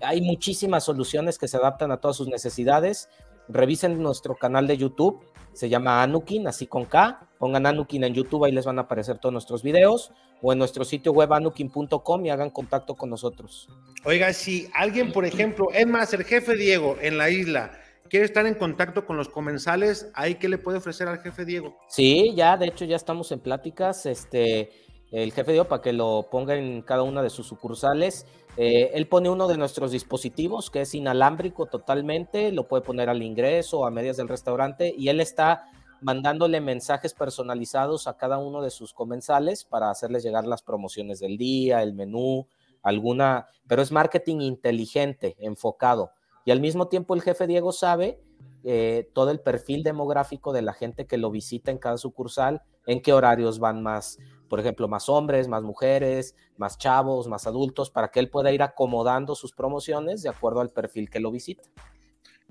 hay muchísimas soluciones que se adaptan a todas sus necesidades. Revisen nuestro canal de YouTube, se llama Anukin, así con K. Pongan Anukin en YouTube, ahí les van a aparecer todos nuestros videos. O en nuestro sitio web anukin.com y hagan contacto con nosotros. Oiga, si alguien, por ejemplo, es más, el jefe Diego en la isla, quiere estar en contacto con los comensales, ¿ahí qué le puede ofrecer al jefe Diego? Sí, ya, de hecho, ya estamos en pláticas. Este, el jefe Diego para que lo ponga en cada una de sus sucursales. Eh, él pone uno de nuestros dispositivos que es inalámbrico totalmente, lo puede poner al ingreso, a medias del restaurante, y él está mandándole mensajes personalizados a cada uno de sus comensales para hacerles llegar las promociones del día, el menú, alguna, pero es marketing inteligente, enfocado. Y al mismo tiempo el jefe Diego sabe eh, todo el perfil demográfico de la gente que lo visita en cada sucursal, en qué horarios van más por ejemplo, más hombres, más mujeres, más chavos, más adultos, para que él pueda ir acomodando sus promociones de acuerdo al perfil que lo visita.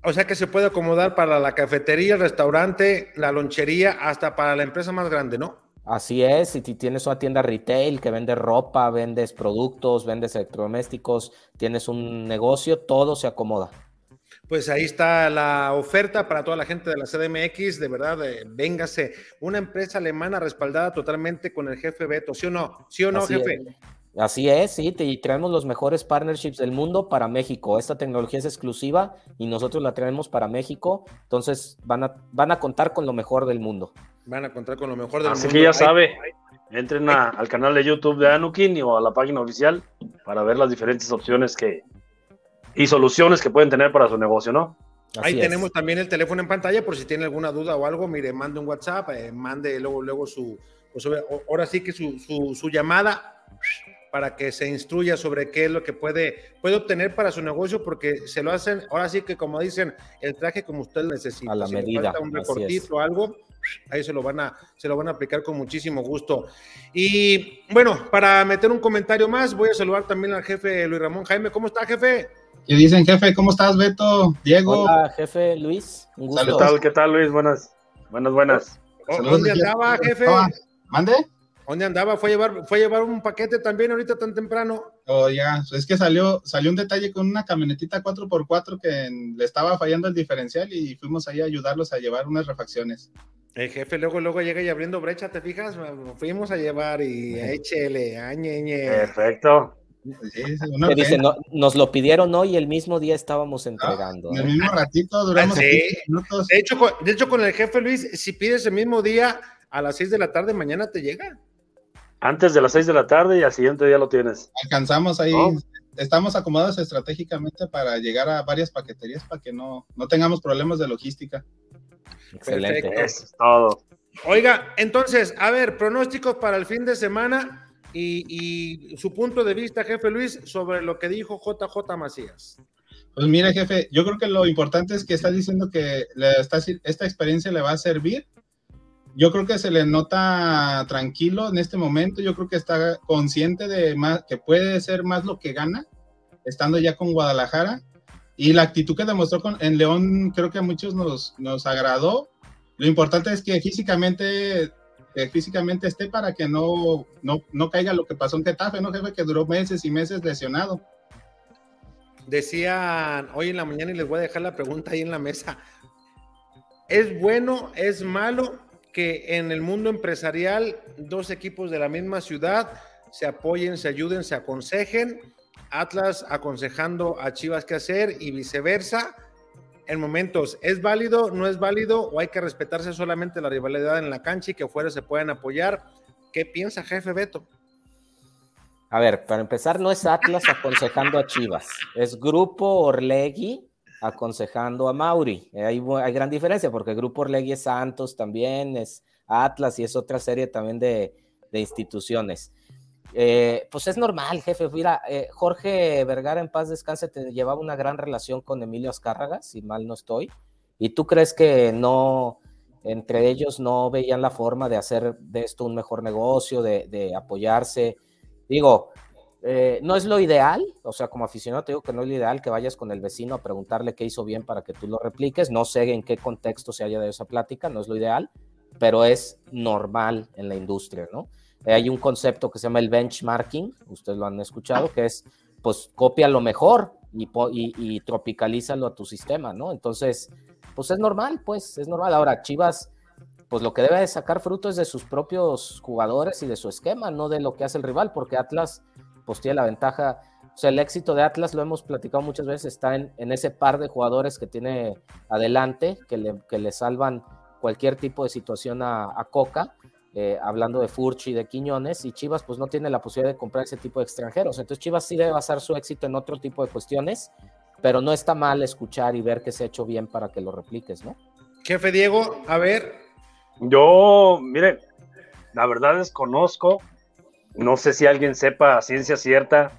O sea que se puede acomodar para la cafetería, el restaurante, la lonchería, hasta para la empresa más grande, ¿no? Así es, si tienes una tienda retail que vende ropa, vendes productos, vendes electrodomésticos, tienes un negocio, todo se acomoda pues ahí está la oferta para toda la gente de la CDMX. De verdad, eh, véngase. Una empresa alemana respaldada totalmente con el jefe Beto. ¿Sí o no? ¿Sí o no, jefe? Así es, sí, y traemos los mejores partnerships del mundo para México. Esta tecnología es exclusiva y nosotros la traemos para México. Entonces van a, van a contar con lo mejor del mundo. Van a contar con lo mejor del mundo. Así que ya sabe, entren al canal de YouTube de Anukin o a la página oficial para ver las diferentes opciones que, y soluciones que pueden tener para su negocio, ¿no? Ahí tenemos también el teléfono en pantalla por si tiene alguna duda o algo, mire, mande un WhatsApp, eh, mande luego, luego su, pues, ahora sí que su, su, llamada para que se instruya sobre qué es lo que puede, puede obtener para su negocio, porque se lo hacen, ahora sí que como dicen, el traje como usted necesita. A la si medida. un recortito o algo, ahí se lo van a, se lo van a aplicar con muchísimo gusto. Y bueno, para meter un comentario más, voy a saludar también al jefe Luis Ramón Jaime. ¿Cómo está, jefe? ¿Qué dicen, jefe? ¿Cómo estás, Beto? Diego. Hola, jefe Luis. Un gusto. ¿Qué tal, qué tal, Luis? Buenas, buenas, buenas. ¿Dónde andaba, jefe? ¿Mande? ¿Dónde andaba? ¿Fue a, llevar, ¿Fue a llevar un paquete también ahorita tan temprano? Oh, ya. Es que salió, salió un detalle con una camionetita 4x4 que le estaba fallando el diferencial y fuimos ahí a ayudarlos a llevar unas refacciones. El jefe luego, luego llega y abriendo brecha, ¿te fijas? Fuimos a llevar y échele, añeñe. Perfecto nos lo pidieron hoy y el mismo día estábamos ah, entregando. en el mismo ratito, duramos minutos. De hecho, de hecho, con el jefe Luis, si pides el mismo día a las 6 de la tarde, mañana te llega. Antes de las 6 de la tarde y al siguiente día lo tienes. Alcanzamos ahí. Estamos acomodados estratégicamente para llegar a varias paqueterías para que no, no tengamos problemas de logística. Excelente. Eso es todo. Oiga, entonces, a ver, pronósticos para el fin de semana y, su punto de vista, jefe Luis, sobre lo que dijo JJ Macías. Pues mira, jefe, yo creo que lo importante es que está diciendo que esta experiencia le va a servir. Yo creo que se le nota tranquilo en este momento. Yo creo que está consciente de más, que puede ser más lo que gana, estando ya con Guadalajara. Y la actitud que demostró con, en León, creo que a muchos nos, nos agradó. Lo importante es que físicamente físicamente esté para que no, no, no caiga lo que pasó en Getafe, ¿no, jefe? Que duró meses y meses lesionado. Decían hoy en la mañana y les voy a dejar la pregunta ahí en la mesa. ¿Es bueno, es malo que en el mundo empresarial dos equipos de la misma ciudad se apoyen, se ayuden, se aconsejen? Atlas aconsejando a Chivas qué hacer y viceversa. En momentos, ¿es válido, no es válido o hay que respetarse solamente la rivalidad en la cancha y que fuera se pueden apoyar? ¿Qué piensa jefe Beto? A ver, para empezar, no es Atlas aconsejando a Chivas, es Grupo Orlegui aconsejando a Mauri. Hay, hay gran diferencia porque Grupo Orlegui es Santos también, es Atlas y es otra serie también de instituciones. Eh, pues es normal, jefe. Mira, eh, Jorge Vergara en paz descanse te llevaba una gran relación con Emilio Azcárraga, si mal no estoy. ¿Y tú crees que no, entre ellos no veían la forma de hacer de esto un mejor negocio, de, apoyarse? Digo, eh, no es lo ideal, o sea, como aficionado te digo que no es lo ideal que vayas con el vecino a preguntarle qué hizo bien para que tú lo repliques. No sé en qué contexto se haya de esa plática, no es lo ideal, pero es normal en la industria, ¿no? Hay un concepto que se llama el benchmarking, ustedes lo han escuchado, que es, pues, copia lo mejor y, y, tropicalízalo a tu sistema, ¿no? Entonces, pues es normal, pues, es normal. Ahora, Chivas, pues lo que debe de sacar fruto es de sus propios jugadores y de su esquema, no de lo que hace el rival, porque Atlas, pues, tiene la ventaja. O sea, el éxito de Atlas, lo hemos platicado muchas veces, está en, ese par de jugadores que tiene adelante, que le, salvan cualquier tipo de situación a Coca eh, hablando de Furchi y de Quiñones, y Chivas pues no tiene la posibilidad de comprar ese tipo de extranjeros. Entonces Chivas sí debe basar su éxito en otro tipo de cuestiones, pero no está mal escuchar y ver que se ha hecho bien para que lo repliques, ¿no? Jefe Diego, a ver. Yo, mire, la verdad desconozco, no sé si alguien sepa a ciencia cierta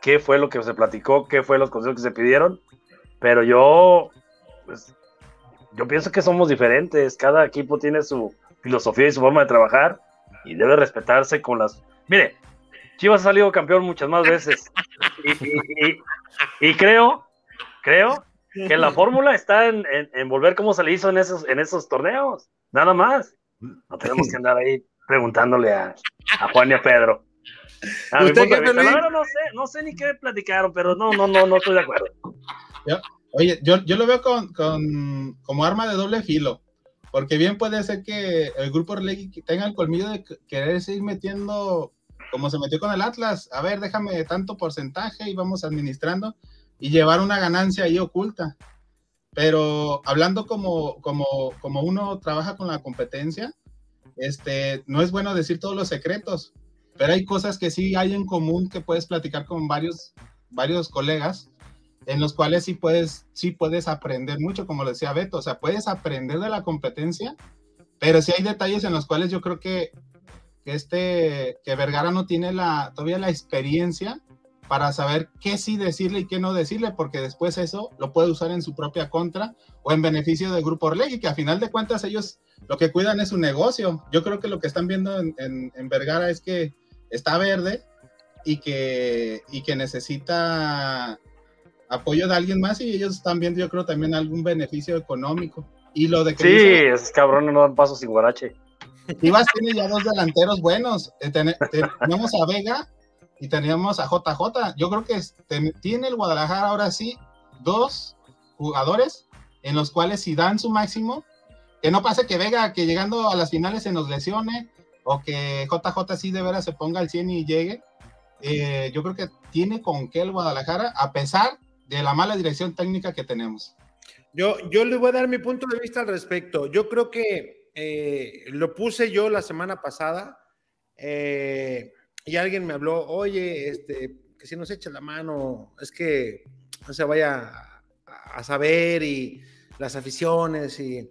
qué fue lo que se platicó, qué fue los consejos que se pidieron, pero yo, pues, yo pienso que somos diferentes, cada equipo tiene su, filosofía y su forma de trabajar y debe respetarse con las... Mire, Chivas ha salido campeón muchas más veces y, creo, creo que la fórmula está en, volver como se le hizo en esos, en esos torneos, nada más. No tenemos que andar ahí preguntándole a, Juan y a Pedro. no, sé, no sé ni qué platicaron, pero no, no, no, no estoy de acuerdo. oye, yo, yo lo veo con, con, como arma de doble filo. Porque bien puede ser que el grupo Orlegui tenga el colmillo de querer seguir metiendo, como se metió con el Atlas, a ver, déjame tanto porcentaje y vamos administrando y llevar una ganancia ahí oculta. Pero hablando como, como, como uno trabaja con la competencia, este, no es bueno decir todos los secretos, pero hay cosas que sí hay en común que puedes platicar con varios, varios colegas en los cuales sí puedes, sí puedes aprender mucho, como lo decía Beto, o sea, puedes aprender de la competencia, pero sí hay detalles en los cuales yo creo que, que este, que Vergara no tiene la, todavía la experiencia para saber qué sí decirle y qué no decirle, porque después eso lo puede usar en su propia contra o en beneficio del grupo Orlegui, que a final de cuentas ellos lo que cuidan es su negocio. Yo creo que lo que están viendo en, en, en Vergara es que está verde y que, y que necesita apoyo de alguien más y ellos están viendo, yo creo, también algún beneficio económico. Y lo de que. Sí, esos cabrones no dan paso sin guarache. Chivas tiene ya dos delanteros buenos. Eh, tenemos a Vega y teníamos a JJ. Yo creo que tiene el Guadalajara ahora sí dos jugadores en los cuales si dan su máximo, que no pase que Vega, que llegando a las finales se nos lesione, o que JJ sí de veras se ponga al 100 y llegue. Eh, yo creo que tiene con qué el Guadalajara, a pesar de la mala dirección técnica que tenemos. Yo, yo le voy a dar mi punto de vista al respecto. Yo creo que eh, lo puse yo la semana pasada eh, y alguien me habló, oye, este, que si nos echa la mano, es que no se vaya a, saber y las aficiones y,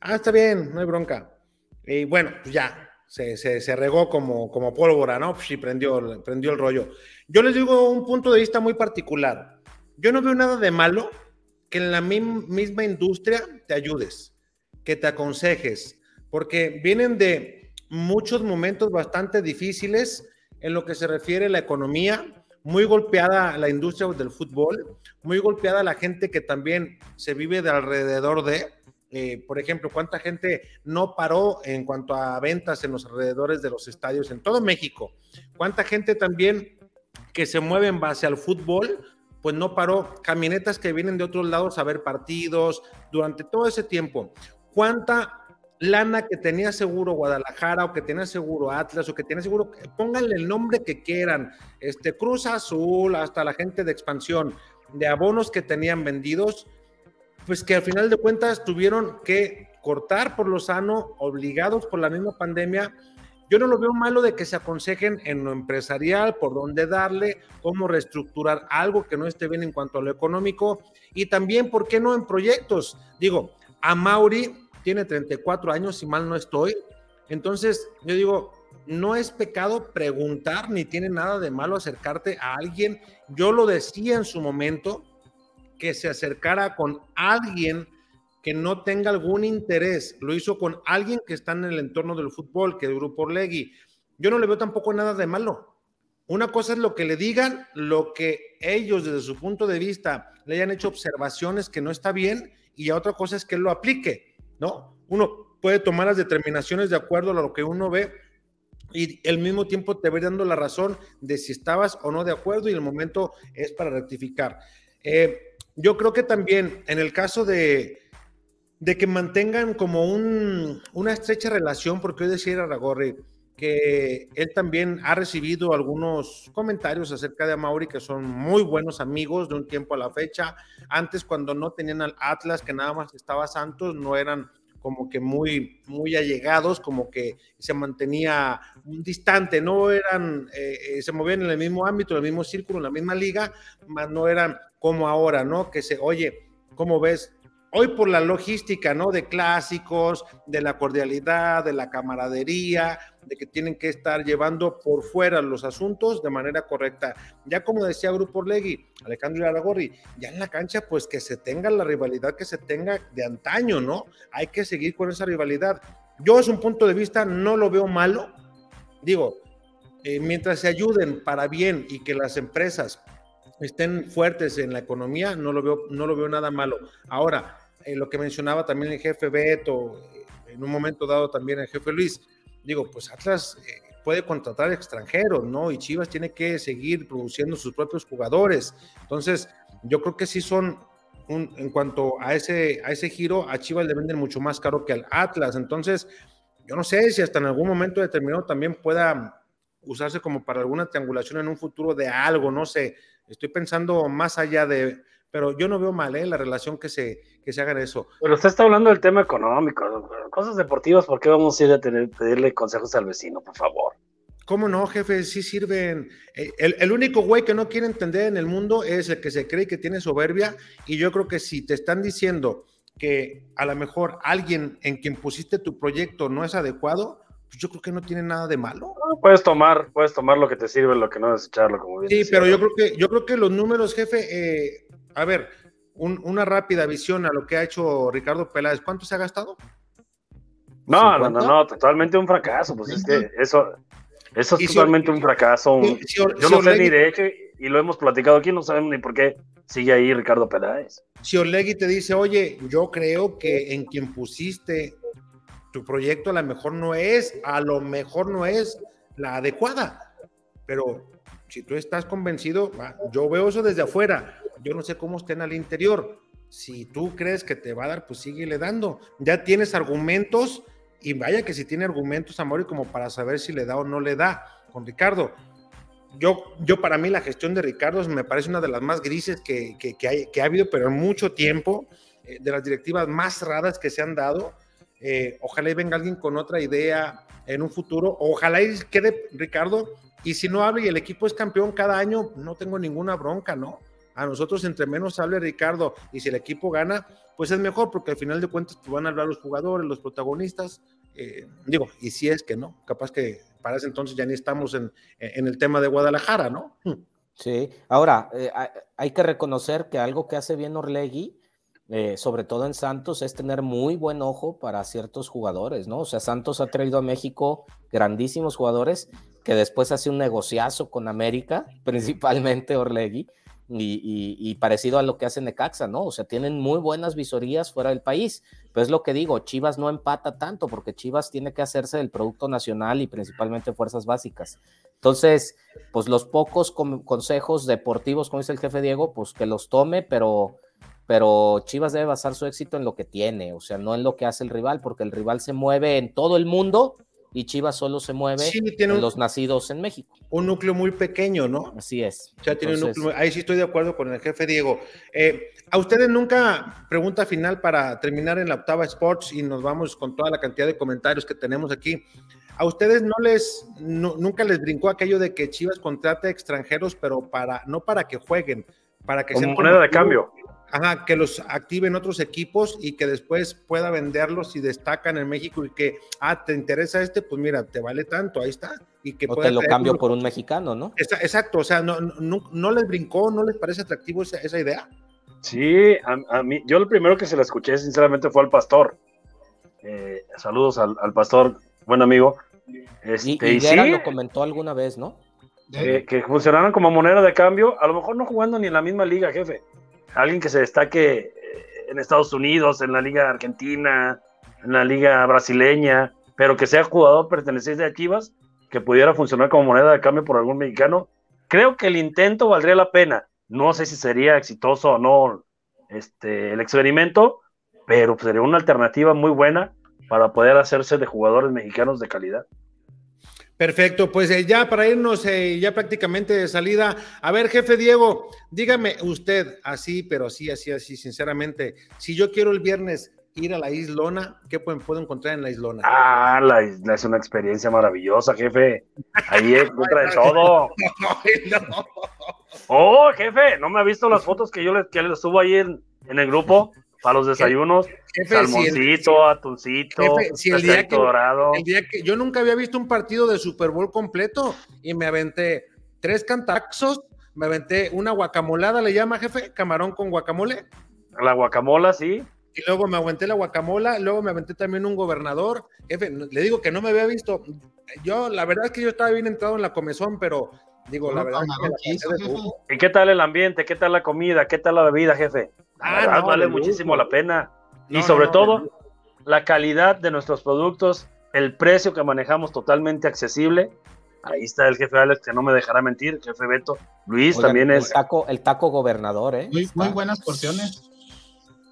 ah, está bien, no hay bronca. Y bueno, pues ya, se, se, regó como, como pólvora, ¿no? Pues, y prendió, prendió el rollo. Yo les digo un punto de vista muy particular yo no veo nada de malo que en la misma industria te ayudes, que te aconsejes, porque vienen de muchos momentos bastante difíciles en lo que se refiere a la economía, muy golpeada la industria del fútbol, muy golpeada la gente que también se vive de alrededor de, eh, por ejemplo, cuánta gente no paró en cuanto a ventas en los alrededores de los estadios en todo México, cuánta gente también que se mueve en base al fútbol pues no paró. Camionetas que vienen de otros lados a ver partidos durante todo ese tiempo. ¿Cuánta lana que tenía seguro Guadalajara o que tenía seguro Atlas o que tenía seguro, pónganle el nombre que quieran, este Cruz Azul, hasta la gente de expansión, de abonos que tenían vendidos, pues que al final de cuentas tuvieron que cortar por lo sano, obligados por la misma pandemia. Yo no lo veo malo de que se aconsejen en lo empresarial, por dónde darle, cómo reestructurar algo que no esté bien en cuanto a lo económico y también, ¿por qué no en proyectos? Digo, a Mauri tiene 34 años, si mal no estoy. Entonces, yo digo, no es pecado preguntar, ni tiene nada de malo acercarte a alguien. Yo lo decía en su momento, que se acercara con alguien que no tenga algún interés. Lo hizo con alguien que está en el entorno del fútbol, que es Grupo Orlegui. Yo no le veo tampoco nada de malo. Una cosa es lo que le digan, lo que ellos desde su punto de vista le hayan hecho observaciones que no está bien, y otra cosa es que él lo aplique, ¿no? Uno puede tomar las determinaciones de acuerdo a lo que uno ve y al mismo tiempo te va dando la razón de si estabas o no de acuerdo y el momento es para rectificar. Eh, yo creo que también en el caso de, de que mantengan como un, una estrecha relación, porque hoy decía Aragorri que él también ha recibido algunos comentarios acerca de Amauri que son muy buenos amigos de un tiempo a la fecha. Antes, cuando no tenían al Atlas, que nada más estaba Santos, no eran como que muy, muy allegados, como que se mantenía distante, no eran, eh, eh, se movían en el mismo ámbito, en el mismo círculo, en la misma liga, más no eran como ahora, ¿no? Que se, oye, ¿cómo ves? Hoy por la logística, ¿no? De clásicos, de la cordialidad, de la camaradería, de que tienen que estar llevando por fuera los asuntos de manera correcta. Ya como decía Grupo Legui, Alejandro Aragorri, ya en la cancha, pues que se tenga la rivalidad que se tenga de antaño, ¿no? Hay que seguir con esa rivalidad. Yo, es un punto de vista, no lo veo malo. Digo, eh, mientras se ayuden para bien y que las empresas estén fuertes en la economía, no lo veo, no lo veo nada malo. Ahora, eh, lo que mencionaba también el jefe Beto, eh, en un momento dado también el jefe Luis, digo, pues Atlas eh, puede contratar extranjeros, ¿no? Y Chivas tiene que seguir produciendo sus propios jugadores. Entonces, yo creo que sí son, un, en cuanto a ese, a ese giro, a Chivas le venden mucho más caro que al Atlas. Entonces, yo no sé si hasta en algún momento determinado también pueda usarse como para alguna triangulación en un futuro de algo, no sé. Estoy pensando más allá de, pero yo no veo mal ¿eh? la relación que se, que se haga eso. Pero usted está hablando del tema económico, cosas deportivas, ¿por qué vamos a ir a tener, pedirle consejos al vecino, por favor? ¿Cómo no, jefe? Sí sirven. Eh, el, el, único güey que no quiere entender en el mundo es el que se cree que tiene soberbia y yo creo que si te están diciendo que a lo mejor alguien en quien pusiste tu proyecto no es adecuado, pues yo creo que no tiene nada de malo. puedes tomar, puedes tomar lo que te sirve, lo que no desecharlo, como bien Sí, pero yo creo que yo creo que los números, jefe, eh, a ver, una rápida visión a lo que ha hecho Ricardo Peláez, ¿cuánto se ha gastado? No, no, no, no, totalmente un fracaso, pues es que eso, eso es totalmente un fracaso. yo no sé ni de hecho, y lo hemos platicado aquí, no sabemos ni por qué sigue ahí Ricardo Peláez. Si Orlegui te dice, oye, yo creo que en quien pusiste tu proyecto a lo mejor no es, a lo mejor no es la adecuada, pero si tú estás convencido, yo veo eso desde afuera, yo no sé cómo estén al interior. Si tú crees que te va a dar, pues síguele dando. Ya tienes argumentos y vaya que si tiene argumentos, Amor, como para saber si le da o no le da con Ricardo. Yo, yo para mí la gestión de Ricardo me parece una de las más grises que, que, ha habido, pero en mucho tiempo, eh, de las directivas más raras que se han dado. Eh, ojalá y venga alguien con otra idea en un futuro. Ojalá y quede Ricardo. Y si no habla y el equipo es campeón cada año, no tengo ninguna bronca, ¿no? A nosotros, entre menos hable Ricardo y si el equipo gana, pues es mejor, porque al final de cuentas pues, van a hablar los jugadores, los protagonistas. Eh, digo, y si es que no, capaz que para ese entonces ya ni estamos en, en el tema de Guadalajara, ¿no? Sí, ahora eh, hay que reconocer que algo que hace bien Orlegui, eh, sobre todo en Santos, es tener muy buen ojo para ciertos jugadores, ¿no? O sea, Santos ha traído a México grandísimos jugadores que después hace un negociazo con América, principalmente Orlegui, y, parecido a lo que hace Necaxa, ¿no? O sea, tienen muy buenas visorías fuera del país. Pero es lo que digo, Chivas no empata tanto porque Chivas tiene que hacerse del producto nacional y principalmente fuerzas básicas. Entonces, pues los pocos consejos deportivos, como dice el jefe Diego, pues que los tome, pero, pero Chivas debe basar su éxito en lo que tiene, o sea, no en lo que hace el rival, porque el rival se mueve en todo el mundo y Chivas solo se mueve Sí, tiene en un- los nacidos en México. Un núcleo muy pequeño, ¿no? Así es. O sea, tiene un Entonces, núcleo- ahí sí estoy de acuerdo con el jefe Diego. Eh, a ustedes nunca, pregunta final para terminar en la octava Sports y nos vamos con toda la cantidad de comentarios que tenemos aquí. ¿A ustedes no les, nu- nunca les brincó aquello de que Chivas contrate extranjeros, pero para, no para que jueguen, para que Como sean moneda de cambio. Ajá, que los activen otros equipos y que después pueda venderlos si destacan en México y que, ah, te interesa este, pues mira, te vale tanto, ahí está. Y que o pueda te lo cambio uno- por un mexicano, ¿no? Exacto, o sea, no, no, no les brincó, no les parece atractivo esa, esa idea. Sí, a, a mí, yo lo primero que se la escuché sinceramente fue al pastor. Eh, saludos al, al pastor, buen amigo. Este, Y, y, y sí, lo comentó alguna vez, ¿no? que, que funcionaran como moneda de cambio, a lo mejor no jugando ni en la misma liga, jefe. Alguien que se destaque eh, en Estados Unidos, en la liga argentina, en la liga brasileña, pero que sea jugador perteneciente a Chivas, que pudiera funcionar como moneda de cambio por algún mexicano. Creo que el intento valdría la pena. No sé si sería exitoso o no este, el experimento, pero sería una alternativa muy buena para poder hacerse de jugadores mexicanos de calidad. Perfecto, pues eh, ya para irnos eh, ya prácticamente de salida. A ver, jefe Diego, dígame usted así, pero así, así, así, sinceramente, si yo quiero el viernes ir a la Islona, ¿qué pueden- puedo encontrar en la Islona? Ah, la isla es una experiencia maravillosa, jefe. Ahí encuentra de todo. No. Oh, jefe, ¿no me ha visto las fotos que yo les, que les subo ahí en, en el grupo para los desayunos? Jefe, si el- Salmoncito, atuncito, Jefe, si el día pescadito que- dorado. el día que yo nunca había visto un partido de Super Bowl completo y me aventé tres cantazos, me aventé una guacamolada, le llama jefe, camarón con guacamole. La guacamola, sí. Y luego me aventé la guacamola, luego me aventé también un gobernador. Jefe, no- le digo que no me había visto. Yo, la verdad es que yo estaba bien entrado en la comezón, pero digo, la verdad. que la quiso, pasé de jefe. lujo. ¿Y qué tal el ambiente? ¿Qué tal la comida? ¿Qué tal la bebida, jefe? Ah, verdad, no, vale muchísimo la pena. No, y sobre no, todo, la calidad de nuestros productos, el precio que manejamos totalmente accesible. Ahí está el jefe Alex, que no me dejará mentir, el jefe Beto. Luis Oigan, también el es taco, el taco gobernador, ¿eh? Muy, muy buenas porciones.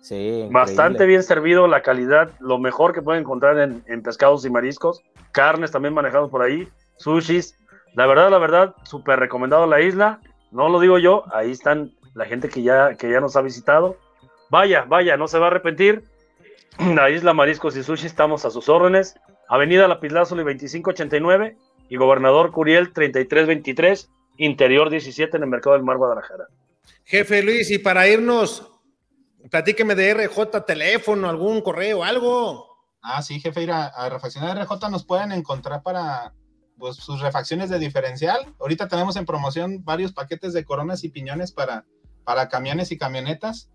Sí, increíble. bastante bien servido, la calidad, lo mejor que pueden encontrar en, en pescados y mariscos, carnes también manejados por ahí, sushis. La verdad, la verdad, súper recomendado la isla. No lo digo yo, ahí están la gente que ya, que ya nos ha visitado. Vaya, vaya, no se va a arrepentir. La isla Mariscos y Sushi, estamos a sus órdenes. Avenida Lapislázuli 2589 y Gobernador Curiel 3323, Interior 17 en el Mercado del Mar Guadalajara. Jefe Luis, y para irnos, platíqueme de RJ, teléfono, algún correo, algo. Ah, sí, jefe, ir a, a Refaccionar RJ nos pueden encontrar para pues, sus refacciones de diferencial. Ahorita tenemos en promoción varios paquetes de coronas y piñones para, para camiones y camionetas.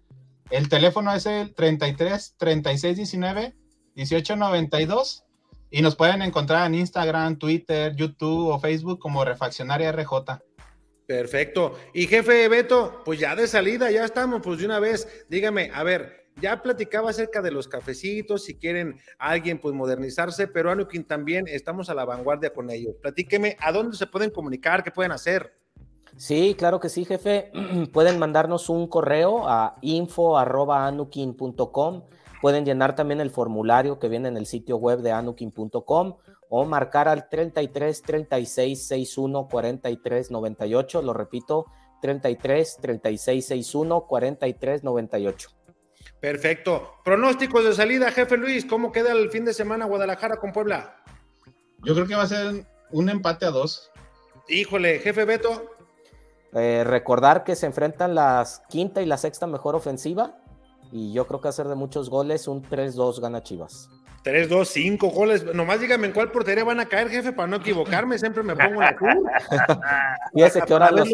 El teléfono es el 33 36 19 18 92 y nos pueden encontrar en Instagram, Twitter, YouTube o Facebook como Refaccionaria RJ. Perfecto. Y jefe Beto, pues ya de salida, ya estamos, pues de una vez, dígame, a ver, ya platicaba acerca de los cafecitos, si quieren alguien pues modernizarse, pero Anukin también estamos a la vanguardia con ellos. Platíqueme, ¿a dónde se pueden comunicar? ¿Qué pueden hacer? Sí, claro que sí, jefe. Pueden mandarnos un correo a info.anukin.com. Pueden llenar también el formulario que viene en el sitio web de anukin.com o marcar al 33 36 61 43 98. Lo repito, 33 36 61 43 98. Perfecto. Pronósticos de salida, jefe Luis, ¿cómo queda el fin de semana Guadalajara con Puebla? Yo creo que va a ser un empate a dos. Híjole, jefe Beto. Eh, recordar que se enfrentan la quinta y la sexta mejor ofensiva y yo creo que hacer de muchos goles un 3-2 gana Chivas. 3, 2, 5 goles. Nomás dígame en cuál portería van a caer, jefe, para no equivocarme. Siempre me pongo en la cruz. Fíjese que ahora los,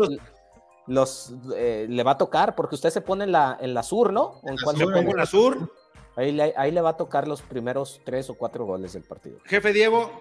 los, eh, le va a tocar porque usted se pone en la, en la sur, ¿no? ¿En la cuál sur, pone? pongo en la sur. Ahí, le, ahí le va a tocar los primeros tres o cuatro goles del partido. Jefe Diego.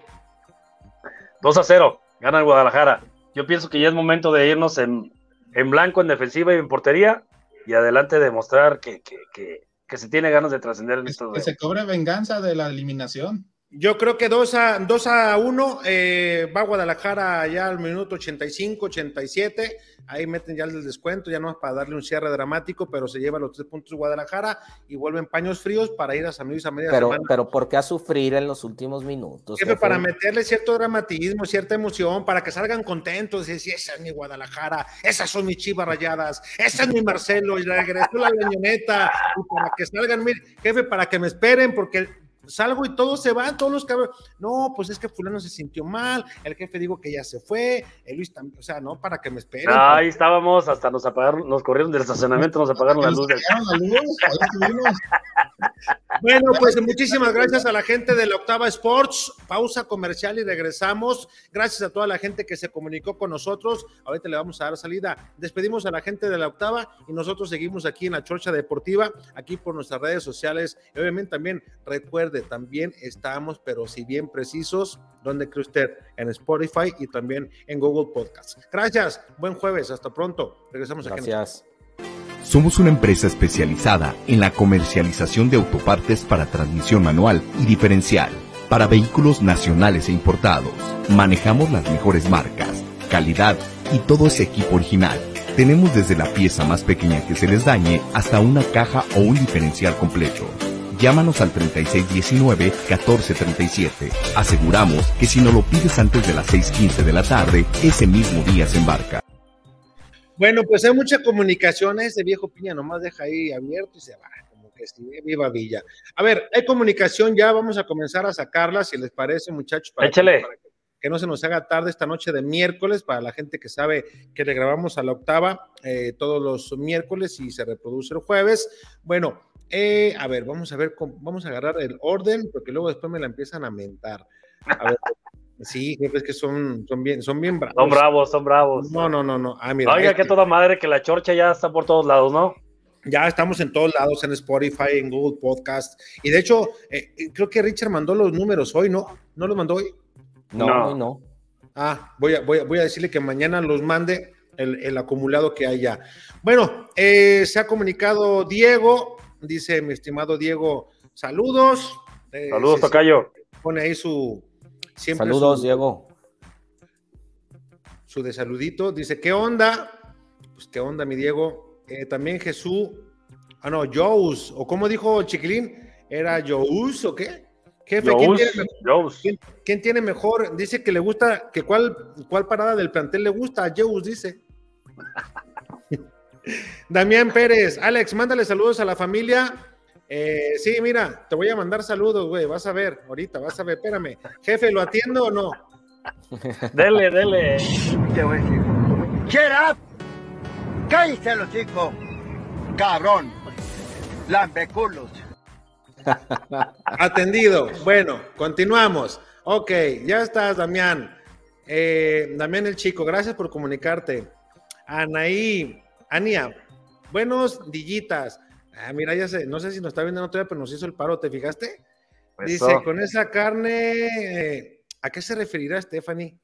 2 a 0, gana el Guadalajara. Yo pienso que ya es momento de irnos en, en blanco, en defensiva y en portería, y adelante demostrar que, que, que, que se tiene ganas de trascender en estos que se cobre venganza de la eliminación. Yo creo que 2 a, 2 a 1 eh, va Guadalajara ya al minuto 85, 87. Ahí meten ya el descuento, ya no es para darle un cierre dramático, pero se lleva los tres puntos Guadalajara y vuelven paños fríos para ir a San Luis a media pero, semana. Pero ¿por qué a sufrir en los últimos minutos? Jefe, para meterle cierto dramatismo, cierta emoción, para que salgan contentos, y decir, esa es mi Guadalajara, esas son mis chivas rayadas, esa es mi Marcelo, y regresó la leñoneta, y para que salgan, mire, jefe, para que me esperen, porque salgo y todos se van, todos los cabrones. No, pues es que fulano se sintió mal, el jefe digo que ya se fue, el Luis también, o sea, no, para que me esperen. Ahí estábamos, hasta nos apagaron, nos corrieron del estacionamiento, nos apagaron la luz. Del... Bueno, pues muchísimas gracias a la gente de la Octava Sports. Pausa comercial y regresamos. Gracias a toda la gente que se comunicó con nosotros. Ahorita le vamos a dar salida. Despedimos a la gente de la Octava y nosotros seguimos aquí en la Chorcha Deportiva, aquí por nuestras redes sociales. Y obviamente también recuerde, también estamos, pero si bien precisos, donde cree usted? En Spotify y también en Google Podcast. Gracias. Buen jueves. Hasta pronto. Regresamos Gracias. aquí. Gracias. Somos una empresa especializada en la comercialización de autopartes para transmisión manual y diferencial para vehículos nacionales e importados. Manejamos las mejores marcas, calidad y todo ese equipo original. Tenemos desde la pieza más pequeña que se les dañe hasta una caja o un diferencial completo. Llámanos al 3619-1437. Aseguramos que si no lo pides antes de las 6.15 de la tarde, ese mismo día se embarca. Bueno, pues hay mucha comunicación. Ese viejo piña nomás deja ahí abierto y se va. Como que si viva Villa. A ver, hay comunicación ya. Vamos a comenzar a sacarla, si les parece, muchachos. Para Échale. para que, que no se nos haga tarde esta noche de miércoles. Para la gente que sabe que le grabamos a la octava eh, todos los miércoles y se reproduce el jueves. Bueno, eh, a ver, vamos a ver, cómo, vamos a agarrar el orden, porque luego después me la empiezan a mentar. A ver. Sí, jefes que son, son bien, son bien bravos. Son bravos, son bravos. No, no, no, no. Ah, mira, Oiga, este- que toda madre que la chorcha ya está por todos lados, ¿no? Ya estamos en todos lados, en Spotify, en Google Podcast. Y de hecho, eh, eh, creo que Richard mandó los números hoy, ¿no? ¿No los mandó hoy? No, No. Ah, voy a, voy a, voy a decirle que mañana los mande el, el acumulado que hay ya. Bueno, eh, se ha comunicado Diego, dice mi estimado Diego, saludos. Eh, Saludos, Tocayo. Pone ahí su... Siempre Saludos, su- Diego. su de saludito. Dice, ¿qué onda? Pues, ¿qué onda, mi Diego? Eh, también Jesús, ah, no, Jous, o como dijo Chiquilín, ¿era Jous o qué? Jefe, ¿quién Jous, tiene, mejor, Jous. quién- quién tiene mejor? Dice que le gusta, que cuál, cuál parada del plantel le gusta, a Jous dice. Damián Pérez, Alex, mándale saludos a la familia. Eh, sí, mira, te voy a mandar saludos, güey, vas a ver, ahorita, vas a ver, espérame. Jefe, ¿lo atiendo o no? Dele, dele. Te voy a decir. Get up. Cállate los chicos. Cabrón. Lambeculos. Atendido. Bueno, continuamos. Ok, ya estás, Damián. Eh, Damián el chico, gracias por comunicarte. Anaí, Ania, buenos dillitas. Ah, mira, ya sé, no sé si nos está viendo todavía, pero nos hizo el paro, ¿te fijaste? Dice, Eso. con esa carne, eh, ¿a qué se referirá Stephanie?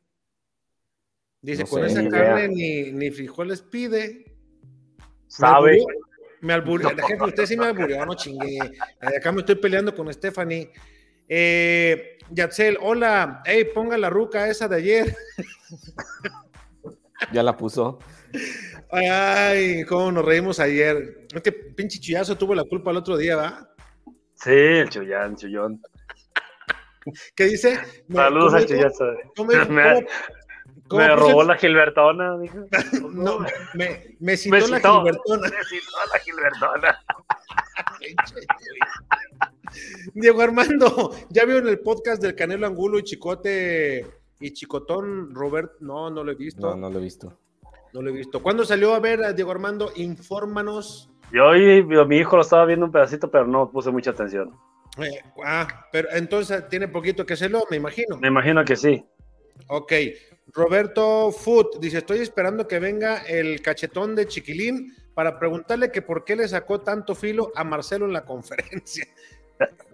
Dice, No con sé, esa ni carne ni, ni frijoles pide. Sabe. Me alburió, jefe, usted sí me alburió, no chingue. Eh, Acá me estoy peleando con Stephanie. Eh, Yatzel, hola, hey, ponga la ruca esa de ayer. Ya la puso. Ay, cómo nos reímos ayer. Este pinche chullazo tuvo la culpa el otro día, ¿va? Sí, el chullán, chullón. ¿Qué dice? Saludos ¿cómo al chullazo. ¿Cómo? Me, ¿Cómo- cómo me puso el- robó la Gilbertona, dijo. No, me, me citó Me la. Gilbertona. Me citó la Gilbertona. Diego Armando, ya vio en el podcast del Canelo Angulo y Chicote y Chicotón Robert, no, no lo he visto. No, no lo he visto. No lo he visto. ¿Cuándo salió a ver a Diego Armando? Infórmanos. Yo hoy mi hijo lo estaba viendo un pedacito, pero no puse mucha atención. Eh, ah, pero entonces tiene poquito que hacerlo, me imagino. Me imagino que sí. Ok. Roberto Foot dice: Estoy esperando que venga el cachetón de Chiquilín para preguntarle que por qué le sacó tanto filo a Marcelo en la conferencia.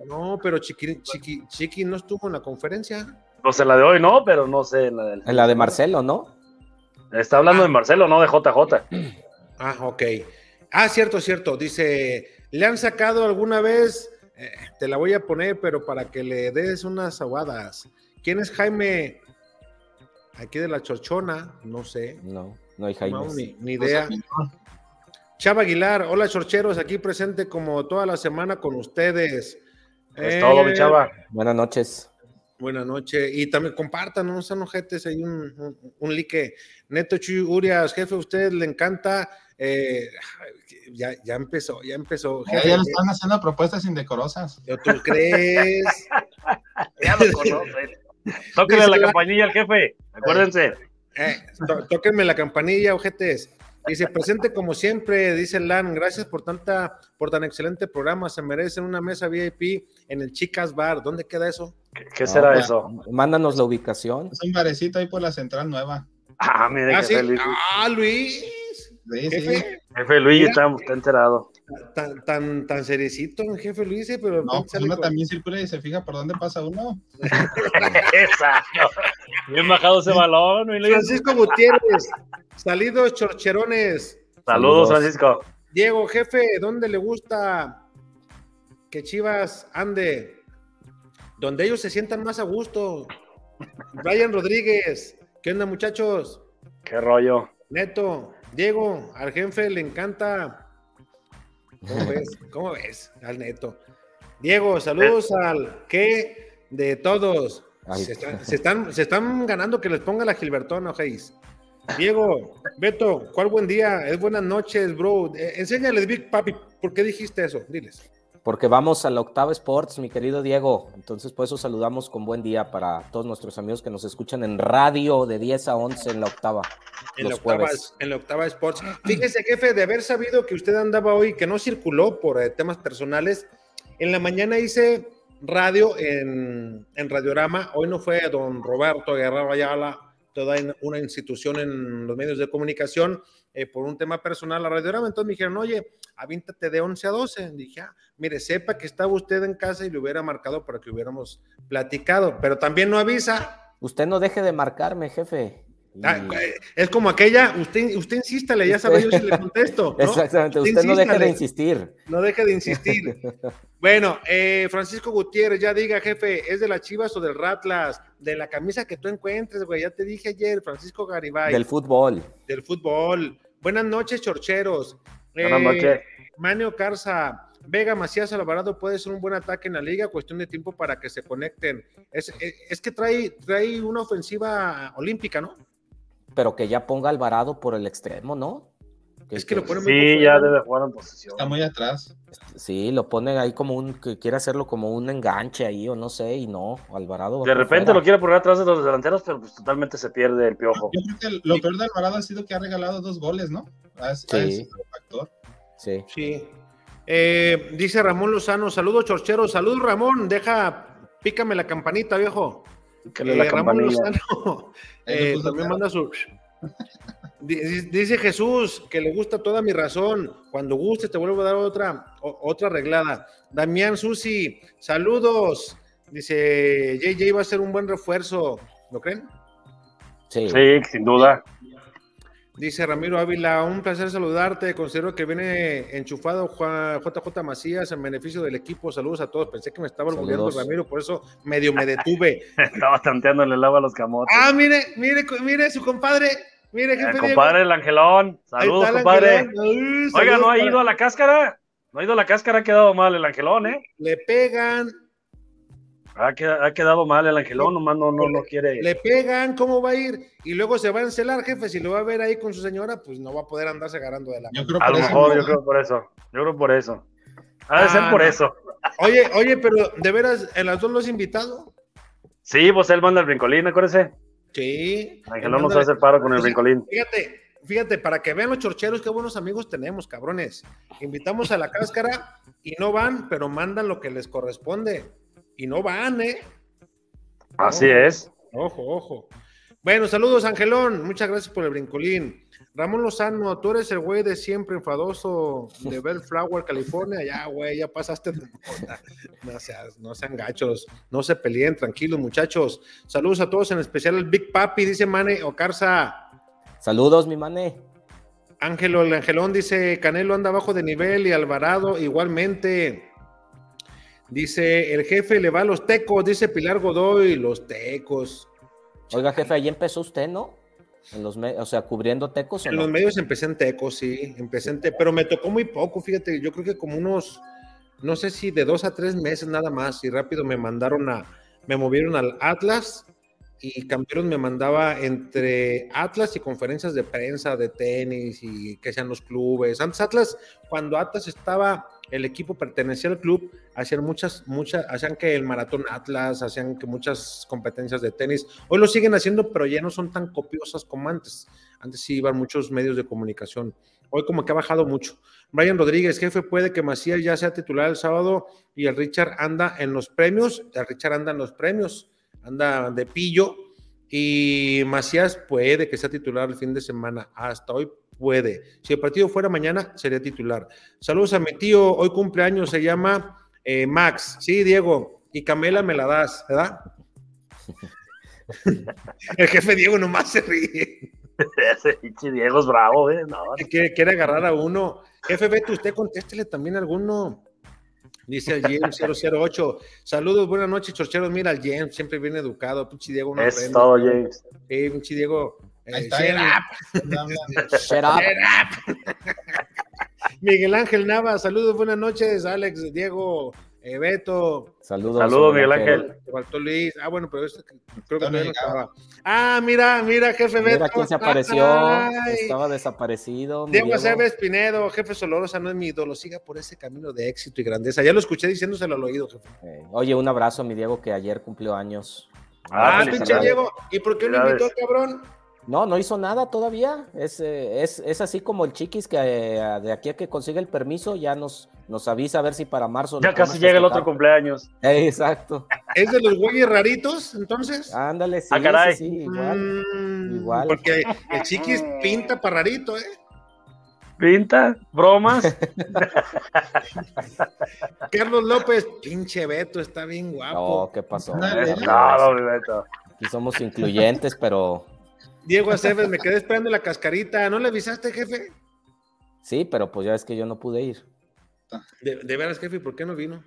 No, pero Chiqui, Chiqui, Chiqui no estuvo en la conferencia. Pues en la de hoy no, pero no sé en la. En la de Marcelo, ¿no? Está hablando de Marcelo, no de JJ. Ah, ok. Ah, cierto, cierto. Dice: ¿le han sacado alguna vez Eh, te la voy a poner, pero para que le des unas aguadas. ¿Quién es Jaime? Aquí de la Chorchona, no sé. No, no hay Jaime. No, ni, ni idea. Chava Aguilar, hola chorcheros, aquí presente como toda la semana con ustedes. Es todo, mi Eh, chava. Buenas noches. Buenas noches. Y también compartan, no sean ojetes, hay un, un, un like. Neto Chuy Urias, jefe, a usted le encanta. Eh, ya, ya empezó, ya empezó. Ya, Jefe, ya le están haciendo propuestas indecorosas. ¿Tú crees? Ya lo conocen. Tóquenle la campanilla al jefe. Acuérdense. Eh, tó- tóquenme la campanilla, ojetes. Dice, presente como siempre, dice Lan, gracias por tanta, por tan excelente programa. Se merecen una mesa VIP en el Chicas Bar. ¿Dónde queda eso? ¿Qué, qué será No, eso? Mándanos la ubicación. Es un barecito ahí por la central nueva. Ah, mire, Ah, sí. jefe Luis. Ah, Luis. Sí, sí. Jefe, Luis Mira. está, está enterado. tan, tan, tan seriecito, el jefe Luis, eh, pero No, pues sale uno con- también circula y se fija por dónde pasa uno. Exacto. Bien bajado ese balón, Luis. Francisco Gutiérrez, salidos chorcherones. Saludos, Saludos. Francisco. Diego, jefe, ¿dónde le gusta que Chivas ande? Donde ellos se sientan más a gusto. Brian Rodríguez, ¿qué onda, muchachos? Qué rollo. Neto, Diego, al jefe le encanta. ¿Cómo ves? ¿Cómo ves al Neto? Diego, saludos al que de todos. Se están, se, están, se están ganando que les ponga la Gilbertona, Ojeis. Diego, Beto, ¿cuál buen día? Es buenas noches, bro. Eh, enséñales, Big Papi, ¿por qué dijiste eso? Diles. Porque vamos a la Octava Sports, mi querido Diego. Entonces, por eso saludamos con buen día para todos nuestros amigos que nos escuchan en radio de 10 a 11 en la Octava. En la, octava, jueves. en la octava Sports. Fíjese, jefe, de haber sabido que usted andaba hoy, que no circuló por eh, temas personales, en la mañana hice radio en, en Radiorama. Hoy no fue don Roberto Guerrero Ayala, toda una institución en los medios de comunicación, eh, por un tema personal a Radiorama. Entonces me dijeron, oye, avíntate de 11 a 12. Dije, ah, mire, sepa que estaba usted en casa y le hubiera marcado para que hubiéramos platicado, pero también no avisa. Usted no deje de marcarme, jefe. Ah, eh, es como aquella, usted, usted insístale, ya sabe yo si le contesto. ¿no? Exactamente, usted no insístale, de insistir. No deje de insistir. bueno, eh, Francisco Gutiérrez, ya diga, jefe, ¿es de las Chivas o del Ratlas? De la camisa que tú encuentres, güey, ya te dije ayer, Francisco Garibay. Del fútbol. del fútbol. Buenas noches, chorcheros. Buenas Eh, noches. Manio Carza, Vega Macías Alvarado puede ser un buen ataque en la liga, cuestión de tiempo para que se conecten. Es, es- es que trae, trae una ofensiva olímpica, ¿no? Pero que ya ponga Alvarado por el extremo, ¿no? Es que lo pone muy Sí, ya debe jugar en posesión. Está muy atrás. Sí, lo pone ahí como un, que quiere hacerlo como un enganche ahí, o no sé, y no, Alvarado. va De repente fuera. lo quiere poner atrás de los delanteros, pero pues totalmente se pierde el piojo. Yo creo que lo peor de Alvarado ha sido que ha regalado dos goles, ¿no? Ha, ha Sí. sido un factor. Sí. Sí. Eh, dice Ramón Lozano, saludos chorcheros, saludos Ramón, deja, pícame la campanita, viejo. Pícale Eh, la Ramón campanilla. Lozano eh, también manda su... Di- Dice Jesús que le gusta toda mi razón. Cuando guste te vuelvo a dar otra, o- otra arreglada. Damián Susi, saludos. Dice JJ va a ser un buen refuerzo. ¿Lo creen? Sí. Sí, sin duda. Dice Ramiro Ávila, un placer saludarte. Considero que viene enchufado Juan- JJ Macías en beneficio del equipo. Saludos a todos. Pensé que me estaba orgulloso Saludos. Ramiro, por eso medio me detuve. Estaba tanteándole el agua a los camotes. ah, mire, mire, mire su compadre. Mire, jefe Eh, Diego. compadre, el Angelón. Saludos, el compadre. Angelón. Ay, Oiga, ¿no ha ido a la cáscara? No ha ido a la cáscara, ha quedado mal el Angelón, ¿eh? Le pegan, Ha quedado, ha quedado mal el Angelón, nomás no, no, no quiere. le pegan, ¿cómo va a ir? Y luego se va a encelar, jefe. Si lo va a ver ahí con su señora, pues no va a poder andarse agarrando de la Yo mano. creo A por lo eso mejor, no- yo creo por eso. Yo creo por eso. Ha de ser Ah, por no. eso. Oye, oye, pero de veras, ¿en las dos los invitado? Sí, pues él manda el brincolín, acuérdese. Sí. El Angelón nos hace paro con el brincolín. Fíjate, fíjate, para que vean los chorcheros, qué buenos amigos tenemos, cabrones. Invitamos a la cáscara y no van, pero mandan lo que les corresponde. Y no van, ¿eh? Así es. Ojo, ojo. Bueno, saludos, Angelón. Muchas gracias por el brincolín. Ramón Lozano, tú eres el güey de siempre enfadoso de Bellflower, California. Ya, güey, ya pasaste de. No, seas- no sean gachos, no se peleen, tranquilos, muchachos. Saludos a todos, en especial al Big Papi, dice Mane Ocarza. Saludos, mi mané. Ángelo, el Angelón dice, Canelo anda abajo de nivel y Alvarado igualmente. Dice, el jefe le va a los tecos, dice Pilar Godoy, los tecos. Oiga, jefe, ahí empezó usted, ¿no? En los o sea, cubriendo tecos. ¿o En no? los medios empecé en tecos, sí, empecé en te- pero me tocó muy poco, fíjate, yo creo que como unos, no sé si de dos a tres meses nada más, y rápido me mandaron a, me movieron al Atlas, y Campeones me mandaba entre Atlas y conferencias de prensa, de tenis, y que sean los clubes. Antes Atlas, cuando Atlas estaba, el equipo pertenecía al club, hacían muchas, muchas, hacían que el maratón Atlas, hacían que muchas competencias de tenis. Hoy lo siguen haciendo, pero ya no son tan copiosas como antes. Antes sí iban muchos medios de comunicación. Hoy como que ha bajado mucho. Brian Rodríguez, jefe, puede que Macías ya sea titular el sábado y el Richard anda en los premios. El Richard anda en los premios, anda de pillo. Y Macías puede que sea titular el fin de semana. Hasta hoy puede. Si el partido fuera mañana, sería titular. Saludos a mi tío. Hoy cumpleaños, se llama eh, Max. Sí, Diego. Y Camela me la das, ¿verdad? el jefe Diego nomás se ríe. Ese pinche Diego es bravo, ¿eh? No, quiere, quiere agarrar a uno. Jefe Beto, usted contéstele también a alguno. Dice el James 008. Saludos, buenas noches, chorcheros. Mira, el James siempre bien educado. Pinche Diego. no es aprende. todo, James. Sí, pinche Diego. Eh, Ahí está shut él. up. Shut. Miguel Ángel Nava, saludos, buenas noches. Alex, Diego, eh, Beto. Saludos. Saludos, Miguel Ángel. Faltó Luis. Ah, bueno, pero este creo que no estaba. Ah, mira, mira, jefe Beto. Mira quién se apareció. Ay. Estaba desaparecido. Diego. Aceves Pinedo, jefe Solorosa, no es mi ídolo, siga por ese camino de éxito y grandeza. Ya lo escuché diciéndoselo al oído, jefe. Eh, oye, un abrazo a mi Diego que ayer cumplió años. Ah, Ah, pinche. Diego, ¿y por qué Felicidades. invitó, cabrón? No, no hizo nada todavía. Es, eh, es, es así como el chiquis que eh, de aquí a que consiga el permiso ya nos, nos avisa a ver si para marzo. Ya casi llega el otro cumpleaños. Eh, exacto. ¿Es de los güeyes raritos, entonces? Ándale, sí, Ah, caray. sí, sí, igual. Mm, igual. Porque el chiquis pinta para rarito, ¿eh? Pinta, bromas. Carlos López, pinche Beto, está bien guapo. No, ¿qué pasó? No, mi Beto. Aquí somos incluyentes, pero Diego Aceves, me quedé esperando la cascarita. ¿No le avisaste, jefe? sí, pero pues ya es que yo no pude ir. De, de veras, jefe, ¿por qué no vino?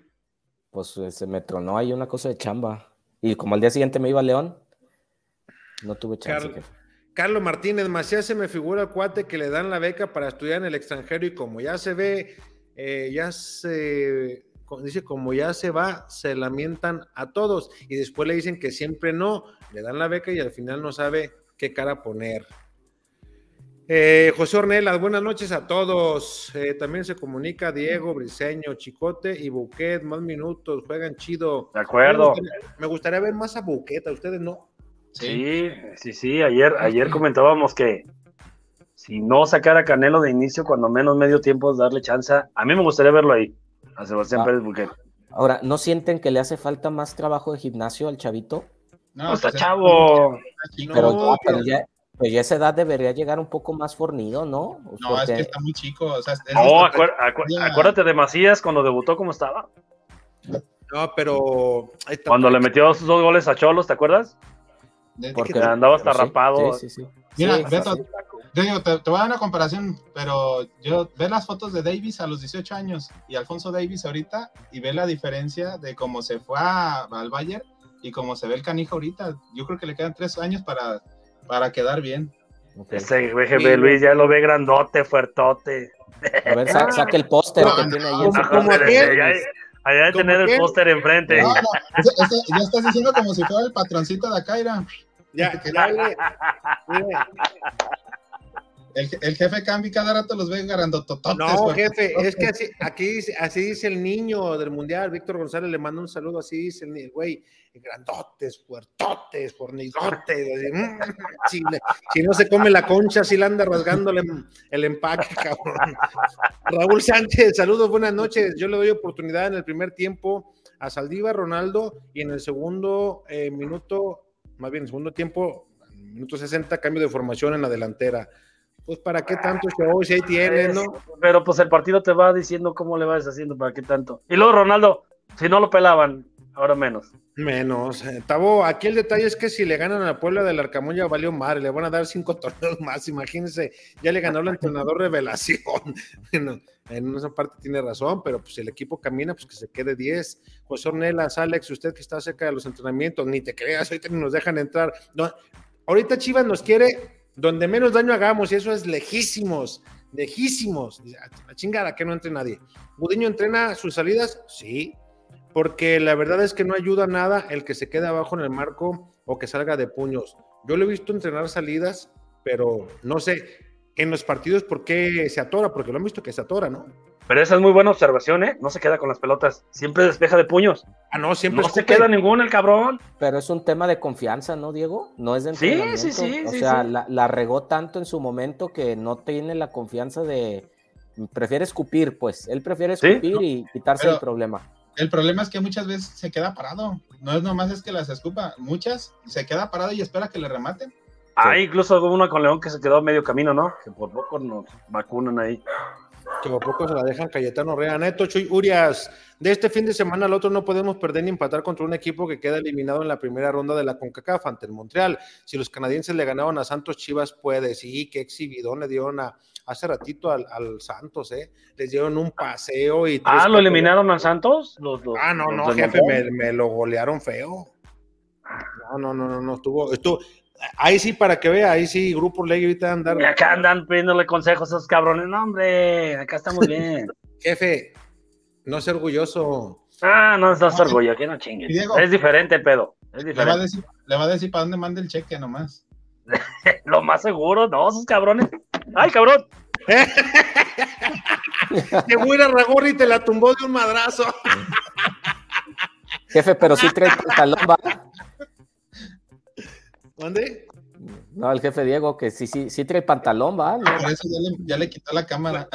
Pues eh, se me tronó ahí una cosa de chamba. Y como al día siguiente me iba a León, no tuve chance. Carlos. jefe. Carlos Martínez, Macías se me figura el cuate que le dan la beca para estudiar en el extranjero y como ya se ve, eh, ya se, dice, como ya se va, se lamentan a todos y después le dicen que siempre no, le dan la beca y al final no sabe qué cara poner. Eh, José Ornelas, buenas noches a todos. Eh, también se comunica Diego, Briseño, Chicote y Buquet, más minutos, juegan chido. De acuerdo. Me gustaría, me gustaría ver más a Buquet, a ustedes no. Sí, sí, sí. Ayer, ayer comentábamos que si no sacara Canelo de inicio, cuando menos medio tiempo es darle chance. A mí me gustaría verlo ahí, a Sebastián Ah. Pérez Buquet. Ahora, ¿no sienten que le hace falta más trabajo de gimnasio al chavito? No, está pues es- chavo. chico. Pero, No, ya, pero pero- ya, pues ya esa edad debería llegar un poco más fornido, ¿no? No, es Porque- que está muy chico. O sea, es- es No, acu- Ya. acuérdate de Macías cuando debutó, ¿cómo estaba? No, pero. Cuando le metió sus dos goles a Cholos, ¿te acuerdas? porque que andaba hasta sí, rapado. Sí, sí, sí. Mira, Sí, Beto, sí. Te, digo, te, te voy a dar una comparación, pero yo ve las fotos de Davis a los 18 años y Alfonso Davis ahorita y ve la diferencia de cómo se fue a- al Bayern y cómo se ve el canijo ahorita. Yo creo que le quedan tres años para, para quedar bien. Ok. Ese BGB Luis ya lo ve grandote, fuertote. A ver, sa- saca el póster No, que no, tiene ahí. no, como- como ¿Como tener el póster enfrente. No, ya estás diciendo como si fuera el patroncito de acá, mira. Ya, ya mire, El, el jefe Cambi cada rato los ve grandotototes. No, güey. jefe, es que así, aquí dice, así dice el niño del mundial, Víctor González le manda un saludo, así dice el, el güey, grandotes, puertotes, fornidotes, así, mm, si, si no se come la concha, así le anda rasgándole el empaque, cabrón. Raúl Sánchez, saludos, buenas noches, yo le doy oportunidad en el primer tiempo a Saldívar, Ronaldo, y en el segundo eh, minuto, más bien, en el segundo tiempo, minuto 60, cambio de formación en la delantera. Pues para qué tanto show si ahí tienes, ¿no? Pero pues el partido te va diciendo cómo le vas haciendo, para qué tanto. Y luego Ronaldo, si no lo pelaban, ahora menos. Menos. Eh, Tabo, aquí el detalle es que si le ganan a la Puebla del Arcamón ya valió madre, le van a dar cinco torneos más, imagínense, ya le ganó el entrenador revelación. Bueno, en esa parte tiene razón, pero pues si el equipo camina, pues que se quede 10. José Ornelas, Alex, usted que está cerca de los entrenamientos, ni te creas, ahorita ni nos dejan entrar. No, ahorita Chivas nos quiere donde menos daño hagamos, y eso es lejísimos, lejísimos. La chingada que no entre nadie. ¿Gudiño entrena sus salidas? Sí, porque la verdad es que no ayuda nada el que se quede abajo en el marco o que salga de puños. Yo lo he visto entrenar salidas, pero no sé en los partidos por qué se atora, porque lo han visto que se atora, ¿no? Pero esa es muy buena observación, ¿eh? No se queda con las pelotas, siempre despeja de puños. Ah, no, siempre no se queda ninguno el cabrón. Pero es un tema de confianza, ¿no, Diego? No es de Sí, entrenamiento. sí, sí, O sí, sea, sí. La, la regó tanto en su momento que no tiene la confianza de... Prefiere escupir, pues. Él prefiere escupir y quitarse pero- el problema. El problema es que muchas veces se queda parado. No es nomás es que las escupa. Muchas se queda parado y espera que le rematen. Ah, incluso hubo una con León que se quedó a medio camino, ¿no? Que por poco nos vacunan ahí. Que a poco se la dejan Cayetano Rea, Neto, Chuy, Urias. De este fin de semana al otro no podemos perder ni empatar contra un equipo que queda eliminado en la primera ronda de la CONCACAF ante el Montreal. Si los canadienses le ganaban a Santos, Chivas puede. Sí, qué exhibidón le dieron a, hace ratito al, al Santos, ¿eh? Les dieron un paseo y... Ah, ¿lo eliminaron a Santos? Los, los- Ah, no, los no, jefe, me, me lo golearon feo. No, no, no, no, no, estuvo, estuvo, ahí sí, para que vea, ahí sí, Grupo Ley ahorita andar. Y acá andan pidiéndole consejos a esos cabrones. No, hombre, acá estamos bien. Jefe, no sea orgulloso. ah, no estás orgullo, que no chingues. Diego. Es diferente, pedo. Es Le va, a diferente. decir, le va a decir para dónde manda el cheque nomás. Lo más seguro, no, esos cabrones. ¡Ay, cabrón! Llegó a ir a Ragorri y te la tumbó de un madrazo. Jefe, pero sí trae pantalón, ¿va? ¿Dónde? No, el jefe Diego, que sí, sí, sí trae pantalón, ¿va? No, Por eso ya le, ya le quitó la cámara.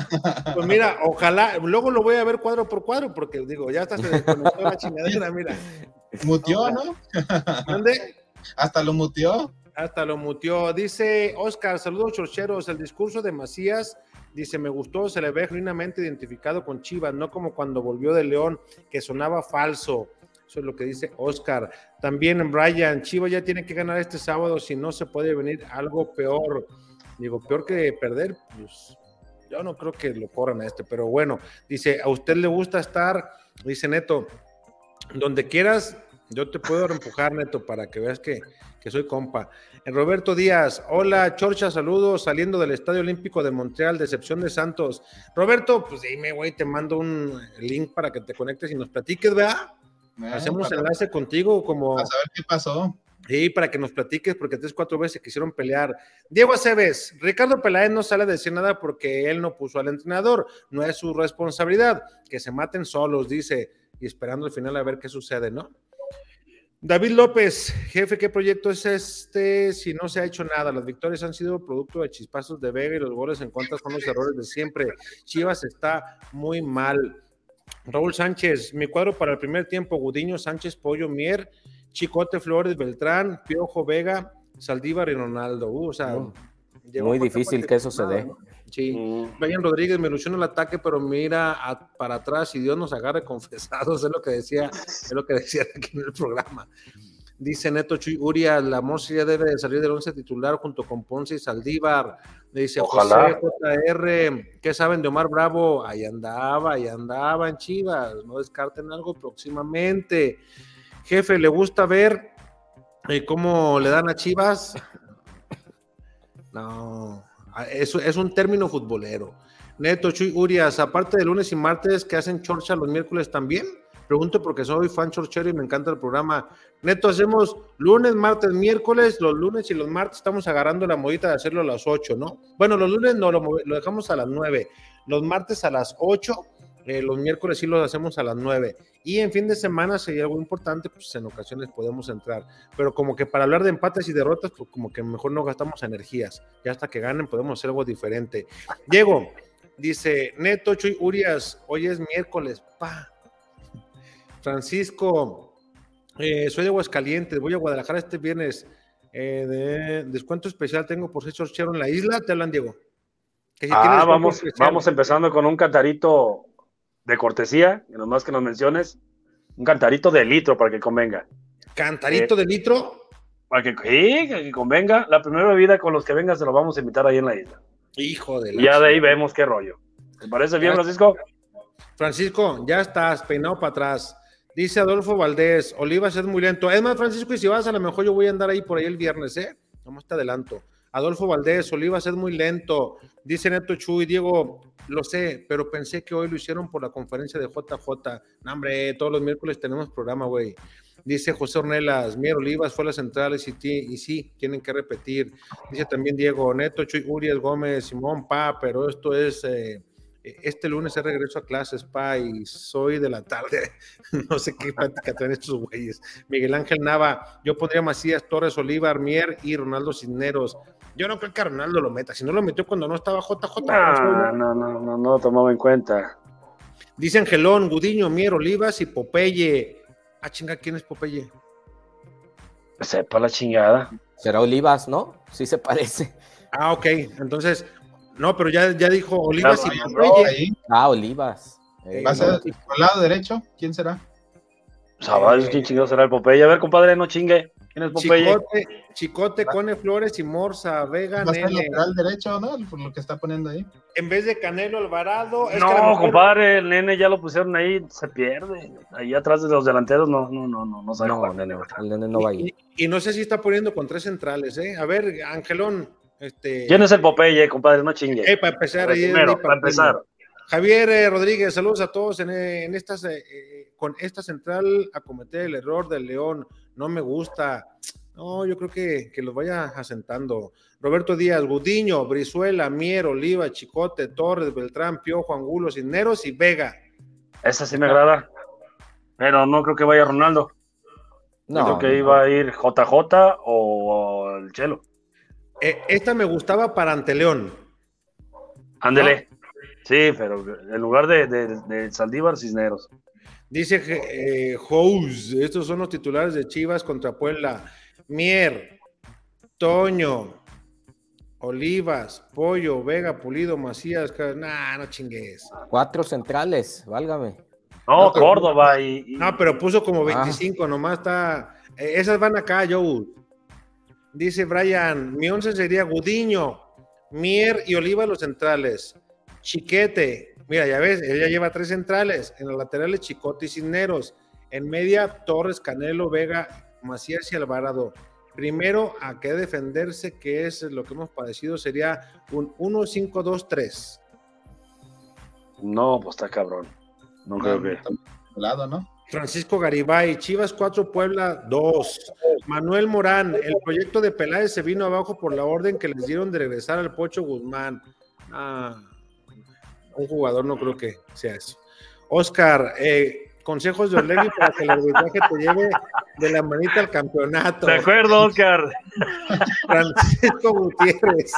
Pues mira, ojalá, luego lo voy a ver cuadro por cuadro, porque digo, ya hasta se desconectó la chingadera, mira. Mutió, ¿no? ¿Dónde? Hasta lo mutió. Hasta lo mutió. Dice Oscar, saludos chorcheros. El discurso de Macías dice: Me gustó, se le ve genuinamente identificado con Chivas, no como cuando volvió de León, que sonaba falso. Eso es lo que dice Oscar. También Brian, Chivas ya tiene que ganar este sábado, si no se puede venir algo peor. Digo, peor que perder, pues yo no creo que lo corran a este, pero bueno, dice, ¿a usted le gusta estar? Dice Neto, donde quieras, yo te puedo empujar, Neto, para que veas que, que soy compa. Eh, Roberto Díaz, hola, Chorcha, saludos, saliendo del Estadio Olímpico de Montreal, decepción de Santos. Roberto, pues dime, güey, te mando un link para que te conectes y nos platiques, ¿verdad? Hacemos para, enlace contigo como... para saber qué pasó. Sí, para que nos platiques, porque tres, cuatro veces quisieron pelear. Diego Aceves, Ricardo Peláez no sale a decir nada porque él no puso al entrenador, no es su responsabilidad, que se maten solos, dice, y esperando al final a ver qué sucede, ¿no? David López, jefe, ¿qué proyecto es este si no se ha hecho nada? Las victorias han sido producto de chispazos de Vega y los goles en contra son los errores de siempre. Chivas está muy mal. Raúl Sánchez, mi cuadro para el primer tiempo, Gudiño, Sánchez, Pollo, Mier, Chicote, Flores, Beltrán, Piojo, Vega, Saldívar y Ronaldo. Uh, o sea, Mm. Muy difícil que eso se dé. ¿no? Sí. Mm. Brian Rodríguez me ilusiona el ataque, pero mira a- para atrás y Dios nos agarre confesados, es lo que decía, es lo que decía aquí en el programa. Dice Neto Chuy Uria, la Morsi ya debe de salir del once titular junto con Ponce y Saldívar. Dice Ojalá. José JR, ¿qué saben de Omar Bravo? Ahí andaba, ahí andaba en Chivas, no descarten algo próximamente. Jefe, ¿le gusta ver eh, cómo le dan a Chivas? No, ah, es, es un término futbolero. Neto, Chuy, Urias, aparte de lunes y martes, que hacen chorcha los miércoles también? Pregunto porque soy fan chorchero y me encanta el programa. Neto, hacemos lunes, martes, miércoles, los lunes y los martes estamos agarrando la modita de hacerlo a las 8, ¿no? Bueno, los lunes no, lo, dejamos a las 9, los martes a las 8, eh, los miércoles sí los hacemos a las 9. Y en fin de semana, si hay algo importante, pues en ocasiones podemos entrar. Pero como que para hablar de empates y derrotas, pues como que mejor no gastamos energías. Ya hasta que ganen podemos hacer algo diferente. Diego, dice Neto, Chuy, Urias, hoy es miércoles, pa. Francisco, eh, soy de Aguascalientes, voy a Guadalajara este viernes. Eh, de- descuento especial tengo por ser chorchero en la isla. Te hablan, Diego. Que si tienes Ah, vamos, especial. vamos empezando con un cantarito de cortesía, que nomás que nos menciones. Un cantarito de litro para que convenga. ¿Cantarito Eh, de litro? Para que, sí, que convenga. La primera bebida con los que vengas se lo vamos a invitar ahí en la isla. Hijo de la Y ya de ahí vemos qué rollo. ¿Te parece bien, Francisco? Francisco, ya estás, peinado para atrás. Dice Adolfo Valdés, Olivas es muy lento. Es más, Francisco, y si vas, a lo mejor yo voy a andar ahí por ahí el viernes, ¿eh? Nomás te adelanto. Adolfo Valdés, Olivas es muy lento. Dice Neto Chuy, Diego, lo sé, pero pensé que hoy lo hicieron por la conferencia de JJ. No, hombre, todos los miércoles tenemos programa, güey. Dice José Ornelas, Mier Olivas fue a las centrales y, y sí, tienen que repetir. Dice también Diego, Neto Chuy, Urias Gómez, Simón Pa, pero esto es... eh, este lunes es regreso a clases, pa, y soy de la tarde. no sé qué práctica traen estos güeyes. Miguel Ángel Nava, yo pondría Macías, Torres, Oliva, Armier y Ronaldo Cisneros. Yo no creo que Ronaldo lo meta. Si no lo metió cuando no estaba JJ. No, no, no, no, no lo tomaba en cuenta. Dice Angelón, Gudiño, Mier, Olivas y Popeye. Ah, chinga, ¿quién es Popeye? Sepa la chingada. Será Olivas, ¿no? Sí se parece. Ah, ok. Entonces, no, pero ya, ya dijo Olivas y Popeye. Ahí. Ah, Olivas. Eh, ¿Va a ser el lado derecho? ¿Quién será? ¿Sabes quién chingado será el Popeye? A ver, compadre, no chingue. ¿Quién es Popeye? Chicote, Chicote, Cone Flores y Morza, Vega, Va a ser lateral derecho, ¿no? Por lo que está poniendo ahí. En vez de Canelo Alvarado. es que No, compadre, el nene ya lo pusieron ahí, se pierde. Ahí atrás de los delanteros no, no, no, no, no sabe No, jugar. nene, el nene no va ahí. Y, y no sé si está poniendo con tres centrales, ¿eh? A ver, Angelón. Este, ¿Quién es el Popeye, compadre? No chingue. eh, para empezar, ahí es Primero, mi para papel. empezar. Javier eh, Rodríguez, saludos a todos en, eh, en estas, eh, eh, con esta central a cometer el error del León. No me gusta. No, yo creo que, que los vaya asentando. Roberto Díaz, Gudiño, Brizuela, Mier, Oliva, Chicote, Torres, Beltrán, Piojo, Angulo, Cisneros y Vega. Esa sí me agrada. Pero no creo que vaya Ronaldo. No, Yo creo que iba a ir JJ o el Chelo. Eh, esta me gustaba para ante León. Ándele. Sí, pero en lugar de, de, de Saldívar, Cisneros. Dice eh, Jous, estos son los titulares de Chivas contra Puebla. Mier, Toño, Olivas, Pollo, Vega, Pulido, Macías. Nah, no chingues. Cuatro centrales, válgame. No, No, pero- Córdoba y, y- No, pero puso como Ah. 25, nomás está. eh, esas van acá, Joe. Dice Brian, mi once sería Gudiño, Mier y Oliva los centrales. Chiquete, mira, ya ves, él ya lleva tres centrales. En los laterales, Chicote y Cisneros. En media, Torres, Canelo, Vega, Macías y Alvarado. Primero, a que defenderse, que es lo que hemos padecido, sería un 1-5-2-3. No, pues está cabrón. No creo que. Está por lado, ¿no? Francisco Garibay, Chivas 4, Puebla 2. Manuel Morán, el proyecto de Peláez se vino abajo por la orden que les dieron de regresar al Pocho Guzmán. Ah, un jugador no creo que sea eso. Oscar, eh, consejos de Orlegui para que el arbitraje te lleve de la manita al campeonato. De acuerdo, Oscar. Francisco Gutiérrez.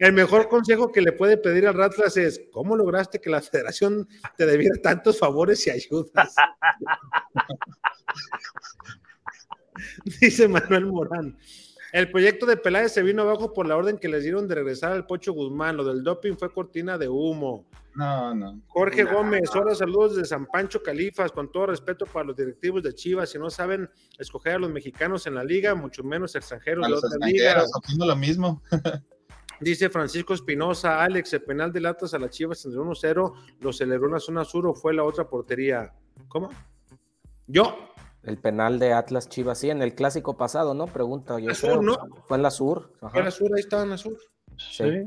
El mejor consejo que le puede pedir al Ratlas es, ¿cómo lograste que la federación te debiera tantos favores y ayudas? Dice Manuel Morán. El proyecto de Peláez se vino abajo por la orden que les dieron de regresar al Pocho Guzmán. Lo del doping fue cortina de humo. No, no. Jorge Gómez, hola, saludos de San Pancho Califas, con todo respeto para los directivos de Chivas, si no saben escoger a los mexicanos en la liga, mucho menos extranjeros A de los ligas. extranjeros, opino lo mismo. Dice Francisco Espinosa, Alex, el penal del Atlas a las Chivas entre 1-0, lo celebró en la zona sur o fue la otra portería. ¿Cómo? Yo, El penal de Atlas Chivas, sí, en el clásico pasado, ¿no? Pregunta yo. Sur, creo. ¿no? Fue en la sur. ajá. fue la sur, ahí estaba en la sur. Sí. Ahí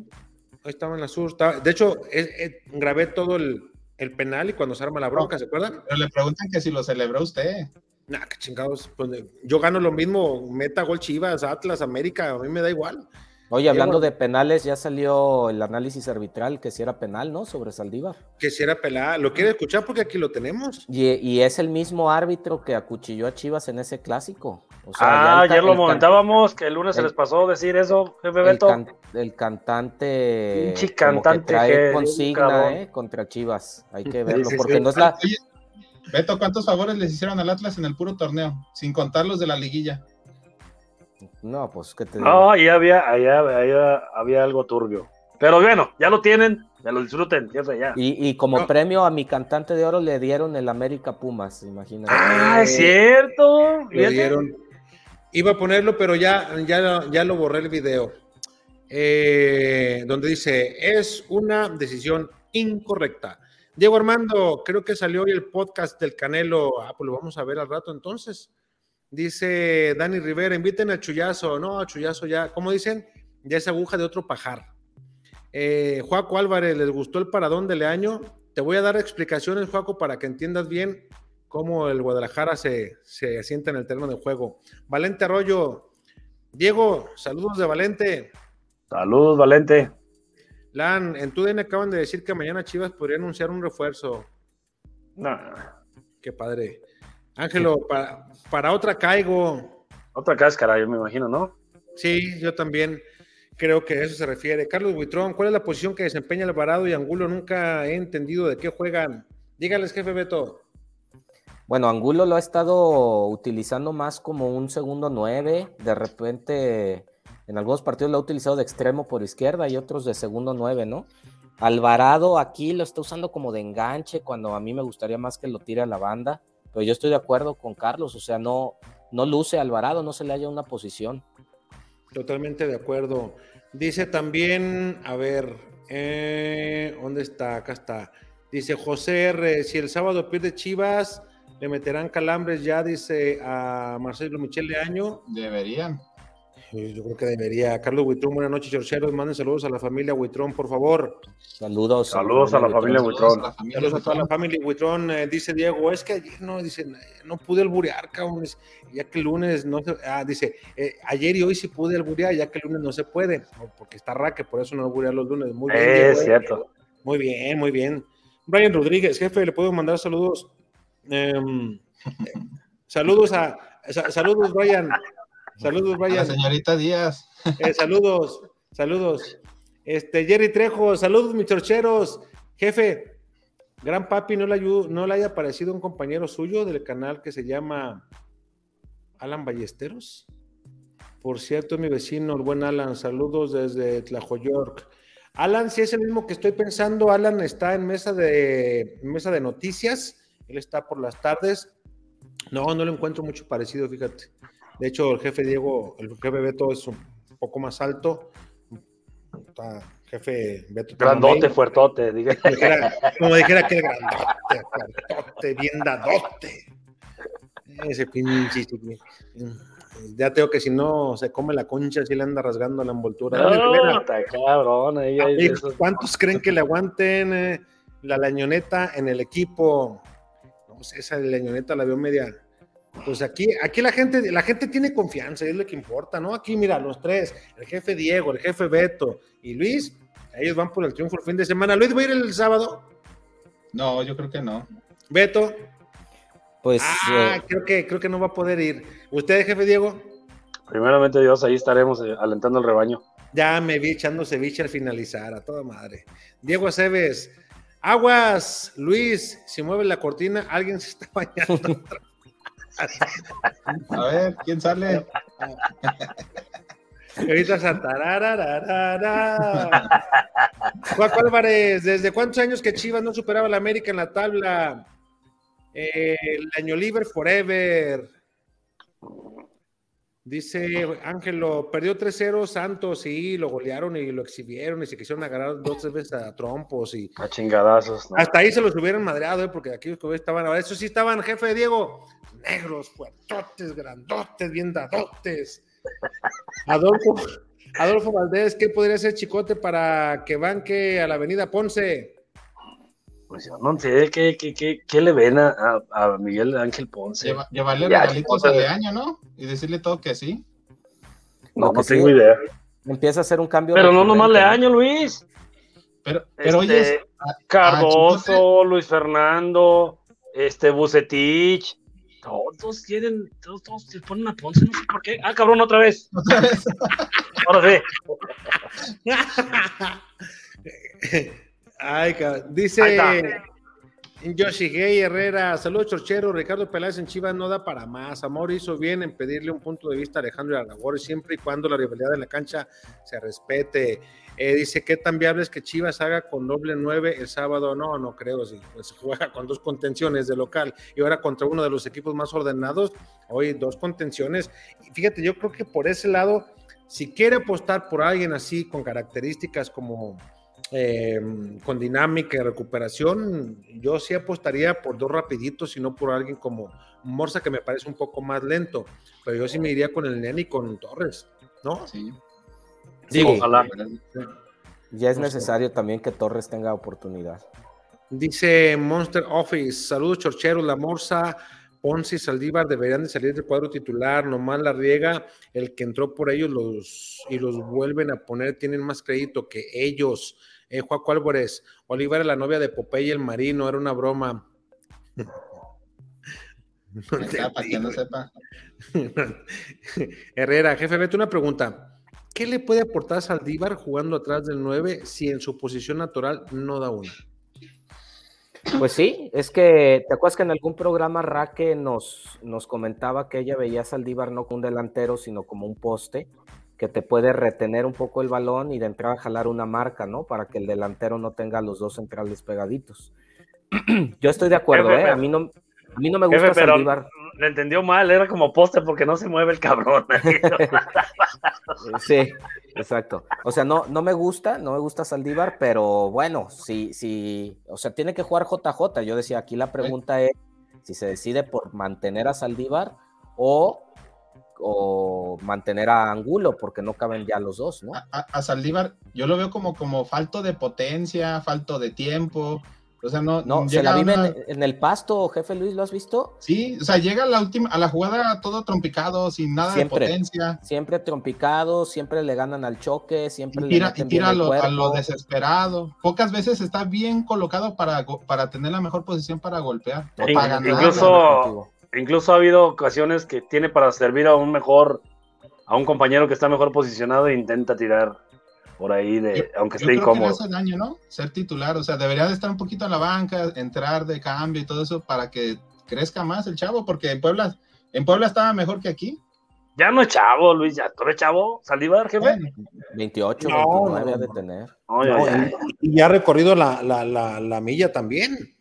estaba en la sur. estaba- De hecho, es- es- grabé todo el, el penal y cuando se arma la bronca, ¿se acuerdan? Pero le preguntan que si lo celebró usted. Nah, qué chingados. pues, eh, yo gano lo mismo, meta gol Chivas, Atlas, América, a mí me da igual. Oye, hablando bueno. de penales, ya salió el análisis arbitral que si era penal, ¿no? Sobre Saldívar. Que si era pelada, lo quiere escuchar porque aquí lo tenemos. Y, y es el mismo árbitro que acuchilló a Chivas en ese clásico. O sea, Ah, el ayer lo el comentábamos, que el lunes se el- les pasó decir eso, jefe El, Beto. can- el cantante, Pinche como que cantante trae que- consigna eh, contra Chivas. Hay que verlo, porque no es la. Oye, Beto, ¿cuántos favores les hicieron al Atlas en el puro torneo? Sin contar los de la liguilla. No, pues que te digo? No, ahí había, había, ahí había algo turbio. Pero bueno, ya lo tienen. Ya lo disfruten, jefe, ya. Y, y como No. premio a mi cantante de oro le dieron el América Pumas, imagínate. Ah, es cierto. Le dieron. Iba a ponerlo, pero ya, ya, ya lo borré el video. Eh, donde dice, es una decisión incorrecta. Diego Armando, creo que salió hoy el podcast del Canelo. Ah, pues lo vamos a ver al rato entonces. Dice Dani Rivera, inviten a Chuyazo. No, a Chuyazo ya, ¿cómo dicen? Ya es aguja de otro pajar. Eh, Juaco Álvarez, ¿les gustó el paradón del año? Te voy a dar explicaciones, Juaco, para que entiendas bien cómo el Guadalajara se, se asienta en el terreno de juego. Valente Arroyo, Diego, saludos de Valente. Saludos, Valente. Lan, en tu DN acaban de decir que mañana Chivas podría anunciar un refuerzo. No, Qué padre. Ángelo, para, para otra caigo. otra cáscara, yo me imagino, ¿no? Sí, yo también creo que a eso se refiere. Carlos Buitrón, ¿cuál es la posición que desempeña Alvarado y Angulo? Nunca he entendido de qué juegan. Dígales, jefe Beto. Bueno, Angulo lo ha estado utilizando más como un segundo nueve. De repente, en algunos partidos lo ha utilizado de extremo por izquierda y otros de segundo nueve, ¿no? Alvarado aquí lo está usando como de enganche cuando a mí me gustaría más que lo tire a la banda. Pero yo estoy de acuerdo con Carlos, o sea, no, no luce Alvarado, no se le haya una posición. Totalmente de acuerdo. Dice también, a ver, eh, ¿dónde está? Acá está. Dice José R, si el sábado pierde Chivas, le meterán calambres ya, dice a Marcelo Michel de Año. Deberían. Yo creo que debería. Carlos Huitrón, buenas noches, chorcheros. Manden saludos a la familia Huitrón, por favor. Saludos. Saludos a la familia Buitrón. Saludos a toda la familia Huitrón. Eh, dice Diego, es que ayer no, dice, no pude alburear, cabrón. Ya que el lunes no se. Ah, dice, eh, ayer y hoy sí pude alburear, ya que el lunes no se puede. No, porque está raque, por eso no alburear los lunes. Muy bien. Diego, Es eh. cierto. Muy bien, muy bien. Brian Rodríguez, jefe, le puedo mandar saludos. Em, saludos a. sa- saludos, Brian. Saludos, A la Brian. señorita Díaz. Eh, saludos, saludos. Este, Jerry Trejo, saludos, mis torcheros. Jefe, Gran Papi, ¿no le, ayu- ¿no le haya aparecido un compañero suyo del canal que se llama Alan Ballesteros? Por cierto, mi vecino, el buen Alan, saludos desde Tlajoyork. Alan, si es el mismo que estoy pensando, Alan está en mesa de, mesa de noticias, él está por las tardes. No, no lo encuentro mucho parecido, fíjate. De hecho, el jefe Diego, el jefe Beto es un poco más alto. Está jefe Beto. Grandote, fuertote, diga. Como dijera, como dijera que grandote, fuertote, bien dadote. Ese pinche. Ya tengo que si no se come la concha, si le anda rasgando la envoltura. Dale, Rivera. No, está cabrón. ahí hay Amigo, esos- ¿Cuántos creen que le aguanten eh, la lañoneta en el equipo? No sé, esa lañoneta la veo media. Pues aquí, aquí la gente, la gente tiene confianza, es lo que importa, ¿no? Aquí, mira, los tres, el jefe Diego, el jefe Beto y Luis, ellos van por el triunfo el fin de semana. Luis va a ir el sábado. No, yo creo que no. Beto, Pues ah, eh, creo que, creo que no va a poder ir. ¿Usted, jefe Diego? Primeramente Dios, ahí estaremos eh, alentando el rebaño. Ya me vi echando ceviche al finalizar, a toda madre. Diego Aceves, aguas, Luis, si mueve la cortina, alguien se está bañando. A ver, ¿quién sale? Ahorita satararararara. Juaco Álvarez, ¿desde cuántos años que Chivas no superaba la América en la tabla? Eh, el año libre forever. Dice Ángelo, perdió 3-0 Santos, sí, lo golearon y lo exhibieron y se quisieron agarrar dos tres veces a trompos y A chingadazos. ¿no? hasta ahí se los hubieran madreado, ¿eh? porque aquí que estaban, ahora eso sí estaban, jefe Diego, negros, fuertotes, grandotes, bien dadotes. Adolfo, Adolfo Valdés, ¿qué podría ser Chicote para que banque a la avenida Ponce? Pues yo no sé qué, qué, qué, qué le ven a, Miguel Ángel Ponce. Lleva- llevarle Ya, regalitos chico, a Leaño, ¿no? Y decirle todo que sí. no, no sí- tengo idea. empieza a hacer un cambio. Pero no nomás recurrente, Leaño, Luis. Pero, pero Este, oye, Cardoso, Luis Fernando, este Bucetich. Todos tienen, todos, todos se ponen a Ponce, no sé por qué. Ah, cabrón, otra vez. otra vez. Ahora sí. Ay, cabrón. Dice. Yoshi Gay Herrera, saludos Chorchero, Ricardo Peláez en Chivas no da para más. Amor hizo bien en pedirle un punto de vista a Alejandro Aragorri siempre y cuando la rivalidad en la cancha se respete. Eh, dice, ¿qué tan viable es que Chivas haga con doble nueve el sábado? No, no creo, sí. Pues juega con dos contenciones de local y ahora contra uno de los equipos más ordenados, hoy dos contenciones. Y fíjate, yo creo que por ese lado, si quiere apostar por alguien así, con características como eh, con dinámica y recuperación, yo sí apostaría por dos rapiditos y no por alguien como Morsa, que me parece un poco más lento, pero yo sí me iría con el Nene y con Torres, ¿no? Sí. Sí, ojalá. Ya es necesario también que Torres tenga oportunidad. Dice Monster Office, saludos Chorcheros, La Morsa, Ponce y Saldívar deberían de salir del cuadro titular, nomás la riega, el que entró por ellos los, y los vuelven a poner, tienen más crédito que ellos. Eh, Juaco Álvarez, Olivar es la novia de Popeye el Marino, era una broma. No para que no sepa. Herrera, jefe, vete una pregunta. ¿Qué le puede aportar Saldívar jugando atrás del 9 si en su posición natural no da una? Pues sí, es que te acuerdas que en algún programa Raque nos, nos comentaba que ella veía a Saldívar no como un delantero, sino como un poste que te puede retener un poco el balón y de entrada jalar una marca, ¿no? Para que el delantero no tenga los dos centrales pegaditos. Yo estoy de acuerdo, Jefe, ¿eh? A mí no, a mí no me gusta Jefe, pero le entendió mal, era como poste porque no se mueve el cabrón. Sí, exacto. O sea, no, no me gusta, no me gusta Saldívar, pero bueno, sí, sí, o sea, tiene que jugar JJ. Yo decía, aquí la pregunta es si se decide por mantener a Saldívar o, o mantener a Angulo, porque no caben ya los dos, ¿no? A, Saldívar, yo lo veo como, como falto de potencia, falto de tiempo. O sea, no, No, se llega la vive una- en, en el pasto, jefe Luis, ¿lo has visto? Sí, o sea, llega a la última, a la jugada todo trompicado, sin nada Siempre. de potencia. Siempre trompicado, siempre le ganan al choque, siempre Y le tira, y meten tira a, el lo, a lo cuerpo. desesperado. Pocas veces está bien colocado para, para tener la mejor posición para golpear. o para ganar. incluso-. Incluso ha habido ocasiones que tiene para servir a un mejor, a un compañero que está mejor posicionado e intenta tirar por ahí, de, aunque Yo esté creo que le incómodo. hace daño, ¿no? Ser titular, o sea, debería de estar un poquito en la banca, entrar de cambio y todo eso para que crezca más el chavo, porque en Puebla, en Puebla estaba mejor que aquí. Ya no es chavo, Luis, ya tú eres chavo, Saldívar, jefe. Bueno, 28, No, 29 no, ha de no. tener. No, ya, No, ya. y, y ya ha recorrido la, la, la, la milla también.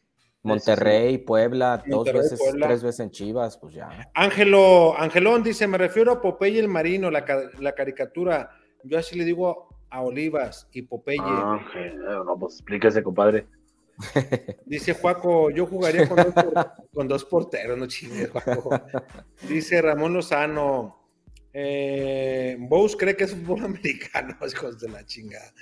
Monterrey, Puebla, dos veces, Puebla. tres veces en Chivas, pues ya. Ángelo, Angelón dice, me refiero a Popeye el Marino, la, la caricatura. Yo así le digo a Olivas y Popeye. Ok, no, pues explíquese, compadre. Dice Juaco, yo jugaría con dos, por- con dos porteros, no chingues, Juaco. Dice Ramón Lozano, eh, Bous cree que es fútbol americano, hijos de la chingada.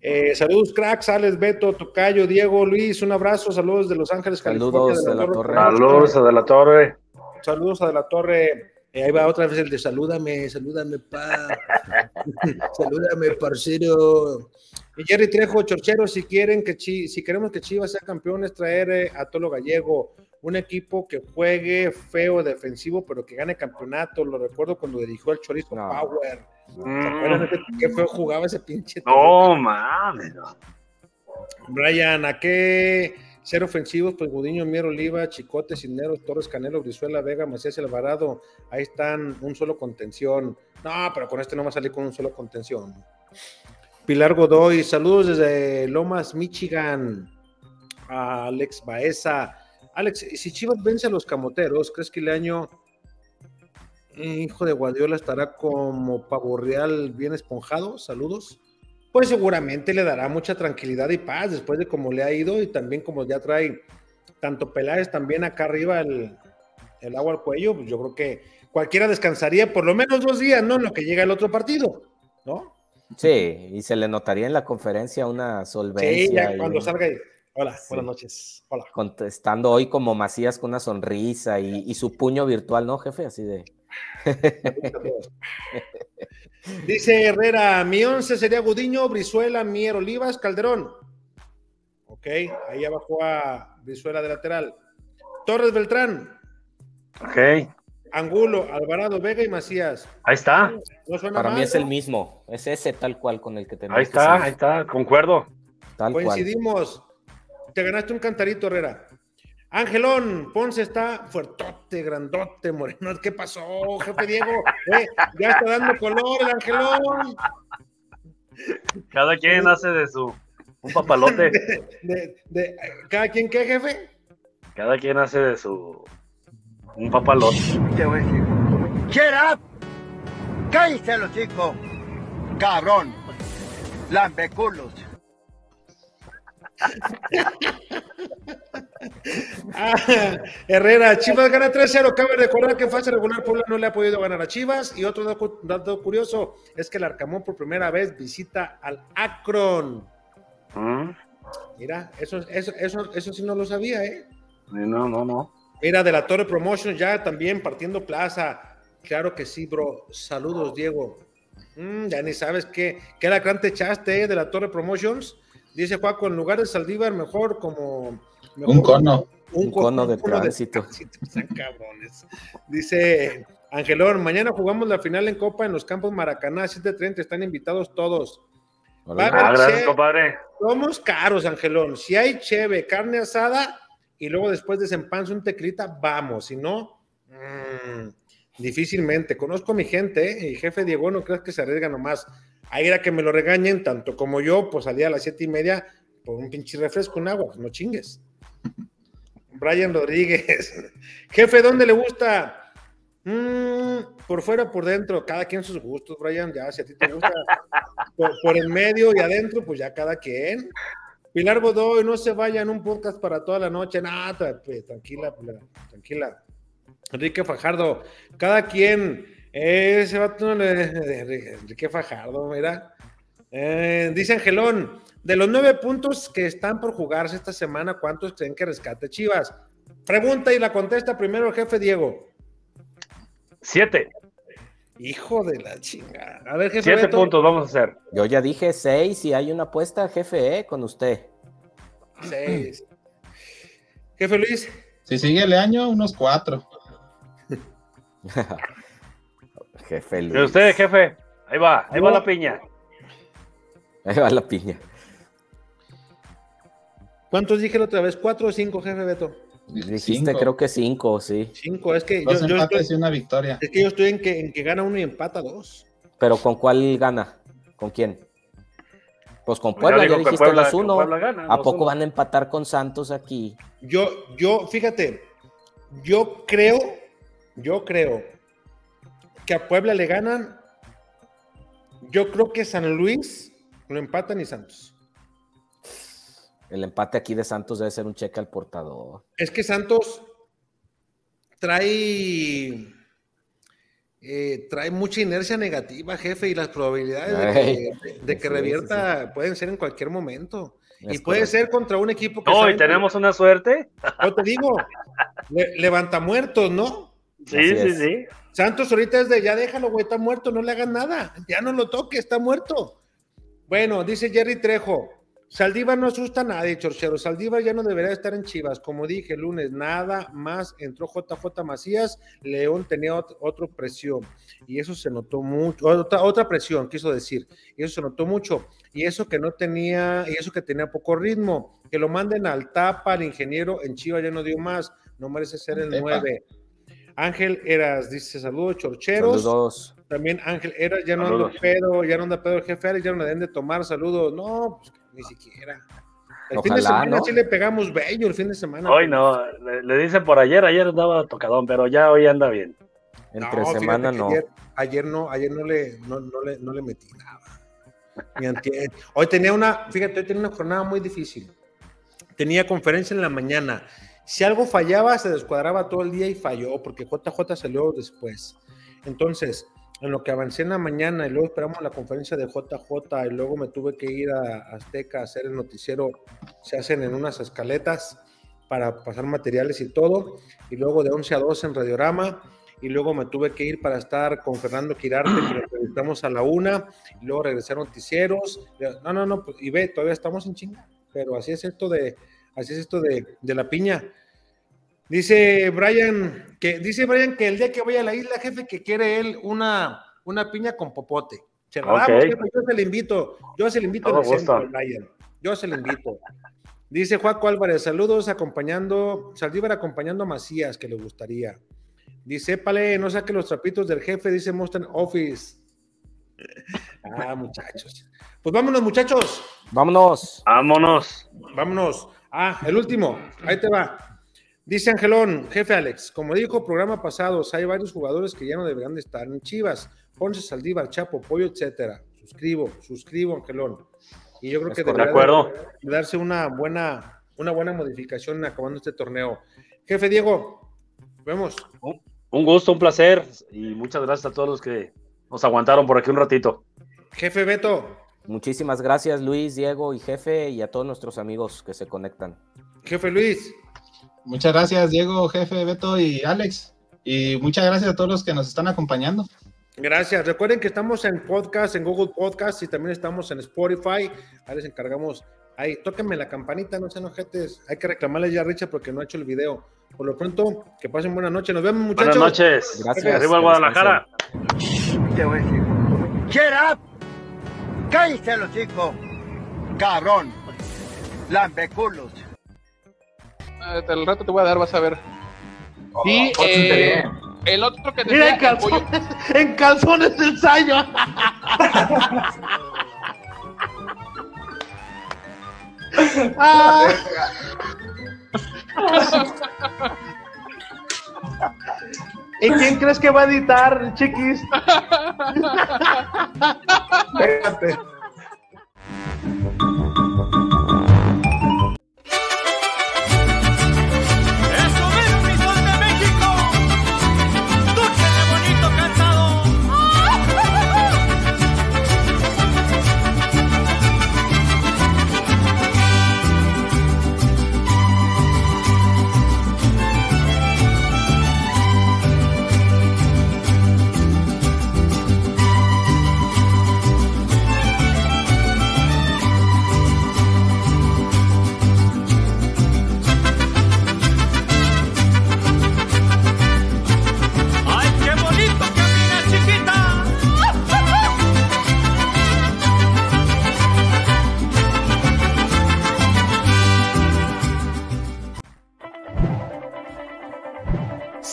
Eh, saludos, cracks, Alex, Beto, Tocayo, Diego, Luis, un abrazo, saludos de Los Ángeles, Saludos California, de la Torre. Saludos a de la torre. Saludos a de la Torre. Eh, ahí va otra vez el de salúdame, salúdame, pa. salúdame, parcero. Y Jerry Trejo, Chorchero, si quieren que Chi- si queremos que Chivas sea campeón, es traer eh, a Tolo Gallego, un equipo que juegue feo defensivo, pero que gane campeonato. Lo recuerdo cuando dirigió el Chorizo No. Power. ¿Se Mm, qué feo jugaba ese pinche? No, mames. no. Brian, ¿a qué ser ofensivos? Pues Gudiño, Mier, Oliva, Chicote, Cisneros, Torres, Canelo, Brizuela, Vega, Macías Alvarado. Ahí están, un solo contención. No, pero con este no va a salir con un solo contención. Pilar Godoy, saludos desde Lomas, Michigan. A Alex Baeza. Alex, si Chivas vence a los camoteros, ¿crees que el año hijo de Guardiola estará como pavo real bien esponjado? Saludos pues seguramente le dará mucha tranquilidad y paz después de cómo le ha ido y también como ya trae tanto Peláez también acá arriba el, el agua al cuello, pues yo creo que cualquiera descansaría por lo menos dos días, ¿no? En lo que llega el otro partido, ¿no? Sí, y se le notaría en la conferencia una solvencia. Sí, ya y cuando un- salga hola, Sí. buenas noches, hola. Contestando hoy como Macías con una sonrisa y, y su puño virtual, ¿no, jefe? Así de. Dice Herrera, mi once sería Gudiño, Brizuela, Mier, Olivas, Calderón. Ok, ahí abajo a Brizuela de lateral. Torres Beltrán, Ok, Angulo, Alvarado, Vega y Macías. ahí está, No suena Para mí es el mismo. Es ese tal cual con el que tenemos. ahí que está, ahí está, concuerdo. Tal cual. Te ganaste un cantarito, Herrera. Angelón, Ponce está fuertote, grandote, moreno. ¿Qué pasó, jefe Diego? Eh, ya está dando color el Angelón. Cada quien hace de su un papalote. De- de- ¿Cada quien qué, jefe? Cada quien hace de su un papalote. Te voy a decir. Up. Los chicos. Cabrón. Lambeculos. Ah, Herrera, Chivas gana 3-0. Cabe recordar que en fase regular Puebla no le ha podido ganar a Chivas. Y otro dato, curioso es que el Arcamón por primera vez visita al Akron. Mm, Mira, eso, eso, eso, eso sí no lo sabía, ¿eh? No, no, no. Mira, de la Torre Promotion ya también partiendo plaza. Claro que sí, bro. Saludos, Diego. Mm, ya ni sabes qué, qué lacrán te echaste eh, de la Torre Promotions. Dice Juaco, en lugar de Saldívar, mejor como. mejor Un cono. Un cono de tránsito. Están cabrones. Dice Angelón, mañana jugamos la final en Copa en los campos Maracaná, 7.30. Están invitados todos. Va a haber Ah, gracias, compadre. somos caros, Angelón. Si hay cheve, carne asada y luego después desempanza un teclita, vamos. Si no, mm, difícilmente. Conozco a mi gente ¿eh? y jefe Diego, no creas que se arriesga nomás. Ahí era que me lo regañen, tanto como yo, pues salía a las siete y media por un pinche refresco, un agua, no chingues. Brian Rodríguez. Jefe, ¿dónde le gusta? Mm, por fuera por dentro, cada quien sus gustos, Brian. Ya, si a ti te gusta por, por el medio y adentro, pues ya cada quien. Pilar Godoy, no se vaya en un podcast para toda la noche. Nada, pues, tranquila, Pilar, tranquila. Enrique Fajardo, cada quien. Eh, Ese vato no le- Enrique Fajardo, mira. Eh, dice Angelón, de los nueve puntos que están por jugarse esta semana, ¿cuántos creen que rescate Chivas? Pregunta y la contesta primero el jefe Diego. Siete. Hijo de la chingada. A ver, jefe. Siete Beto. puntos vamos a hacer. Yo ya dije seis y hay una apuesta, jefe, ¿eh? con usted. Seis. Jefe Luis. Si sigue el año, unos cuatro. jefe De Luis. usted, jefe. Ahí va, ahí va la piña. Ahí va la piña. ¿Cuántos dije la otra vez? ¿Cuatro o cinco, jefe Beto? Dijiste Cinco. creo que cinco, sí. Cinco. Es que yo, Dos yo empates estoy, y una victoria. es que yo estoy en que, en que gana uno y empata dos. Pero ¿con cuál gana? ¿Con quién? Pues con Puebla, ya, dijiste Puebla- los uno. Gana, ¿A poco uno. van a empatar con Santos aquí? Yo, yo, fíjate, yo creo, yo creo que a Puebla le ganan. Yo creo que San Luis lo empatan y Santos. El empate aquí de Santos debe ser un cheque al portador. Es que Santos trae eh, trae mucha inercia negativa, jefe, y las probabilidades de que, de que sí, revierta pueden ser en cualquier momento. y puede correcto. ser contra un equipo que No, y tenemos una suerte. yo te digo, le- levanta muertos, ¿no? Sí, Así sí, es. sí. Santos ahorita es de ya déjalo, güey, está muerto, no le hagan nada, ya no lo toque, está muerto. Bueno, dice Jerry Trejo, Saldívar no asusta a nadie, Chorchero. Saldívar ya no debería estar en Chivas. Como dije el lunes, nada más entró JJ Macías, León tenía ot- otro presión. Y eso se notó mucho, otra, otra presión, quiso decir. Y eso se notó mucho. Y eso que no tenía, y eso que tenía poco ritmo. Que lo manden al tapa, al ingeniero, en Chivas ya no dio más. No merece ser el Epa. 9. Ángel Eras dice saludos, chorcheros. Saludos. También Ángel Eras, ya no anda pedo, ya no anda pedo el jefe ya no le den de tomar saludos. No, pues ni siquiera. El fin de semana ¿no? sí le pegamos bello el fin de semana. Hoy no, le, le dicen por ayer, ayer andaba tocadón, pero ya hoy anda bien. Entre semana no. Ayer, ayer no, ayer no le, no, no le, no le metí nada. Hoy tenía una, fíjate, hoy tenía una jornada muy difícil. Tenía conferencia en la mañana. Si algo fallaba, se descuadraba todo el día y falló, porque JJ salió después. Entonces, en lo que avancé en la mañana y luego esperamos la conferencia de JJ y luego me tuve que ir a Azteca a hacer el noticiero, se hacen en unas escaletas para pasar materiales y todo, y luego de 11 a 12 en Radiorama, y luego me tuve que ir para estar con Fernando Quirarte, que lo entrevistamos a la una, y luego regresar a noticieros. No, no, no, pues, y ve, todavía estamos en chinga, pero así es esto de, así es esto de, de la piña. Dice Brian que dice Brian que el día que vaya a la isla, jefe, que quiere él una, una piña con popote. Se la Ok. damos, jefe, yo se le invito, yo se le invito en Todo el centro, gusto. Brian. Yo se le invito. Dice Juaco Álvarez, saludos acompañando, Saldívar acompañando a Macías, que le gustaría. Dice, Pale, no saque los trapitos del jefe, dice Mustang Office. Ah, muchachos. Pues vámonos, muchachos. Vámonos. Vámonos. Vámonos. Ah, el último. Ahí te va. Dice Angelón, jefe Alex, como dijo programa pasados, hay varios jugadores que ya no deberían de estar en Chivas. Ponce, Saldívar, Chapo, Pollo, etcétera. Suscribo, suscribo, Angelón. Y yo creo que de debería acuerdo. de darse una buena, una buena modificación acabando este torneo. Jefe Diego, vemos. Un gusto, un placer y muchas gracias a todos los que nos aguantaron por aquí un ratito. Jefe Beto, Muchísimas gracias, Luis, Diego y jefe, y a todos nuestros amigos que se conectan. jefe Luis, Muchas gracias, Diego, jefe, Beto y Alex. Y muchas gracias a todos los que nos están acompañando. gracias. Recuerden que estamos en podcast, en Google Podcast y también estamos en Spotify. Ahí les encargamos. Ahí, tóquenme la campanita, no sean ojetes. Hay que reclamarle ya a Richard porque no ha hecho el video. Por lo pronto, que pasen buena noche. Nos vemos, muchachos. Buenas noches. Gracias. Arriba Guadalajara. Get up. Cállate los chicos. Cabrón. Lambeculos. Eh, Al rato te voy a dar, vas a ver. Y eh, el otro que Mira, en el calzones, en calzones del ensayo. Ah. ¿Y quién crees que va a editar, chiquis? Espérate.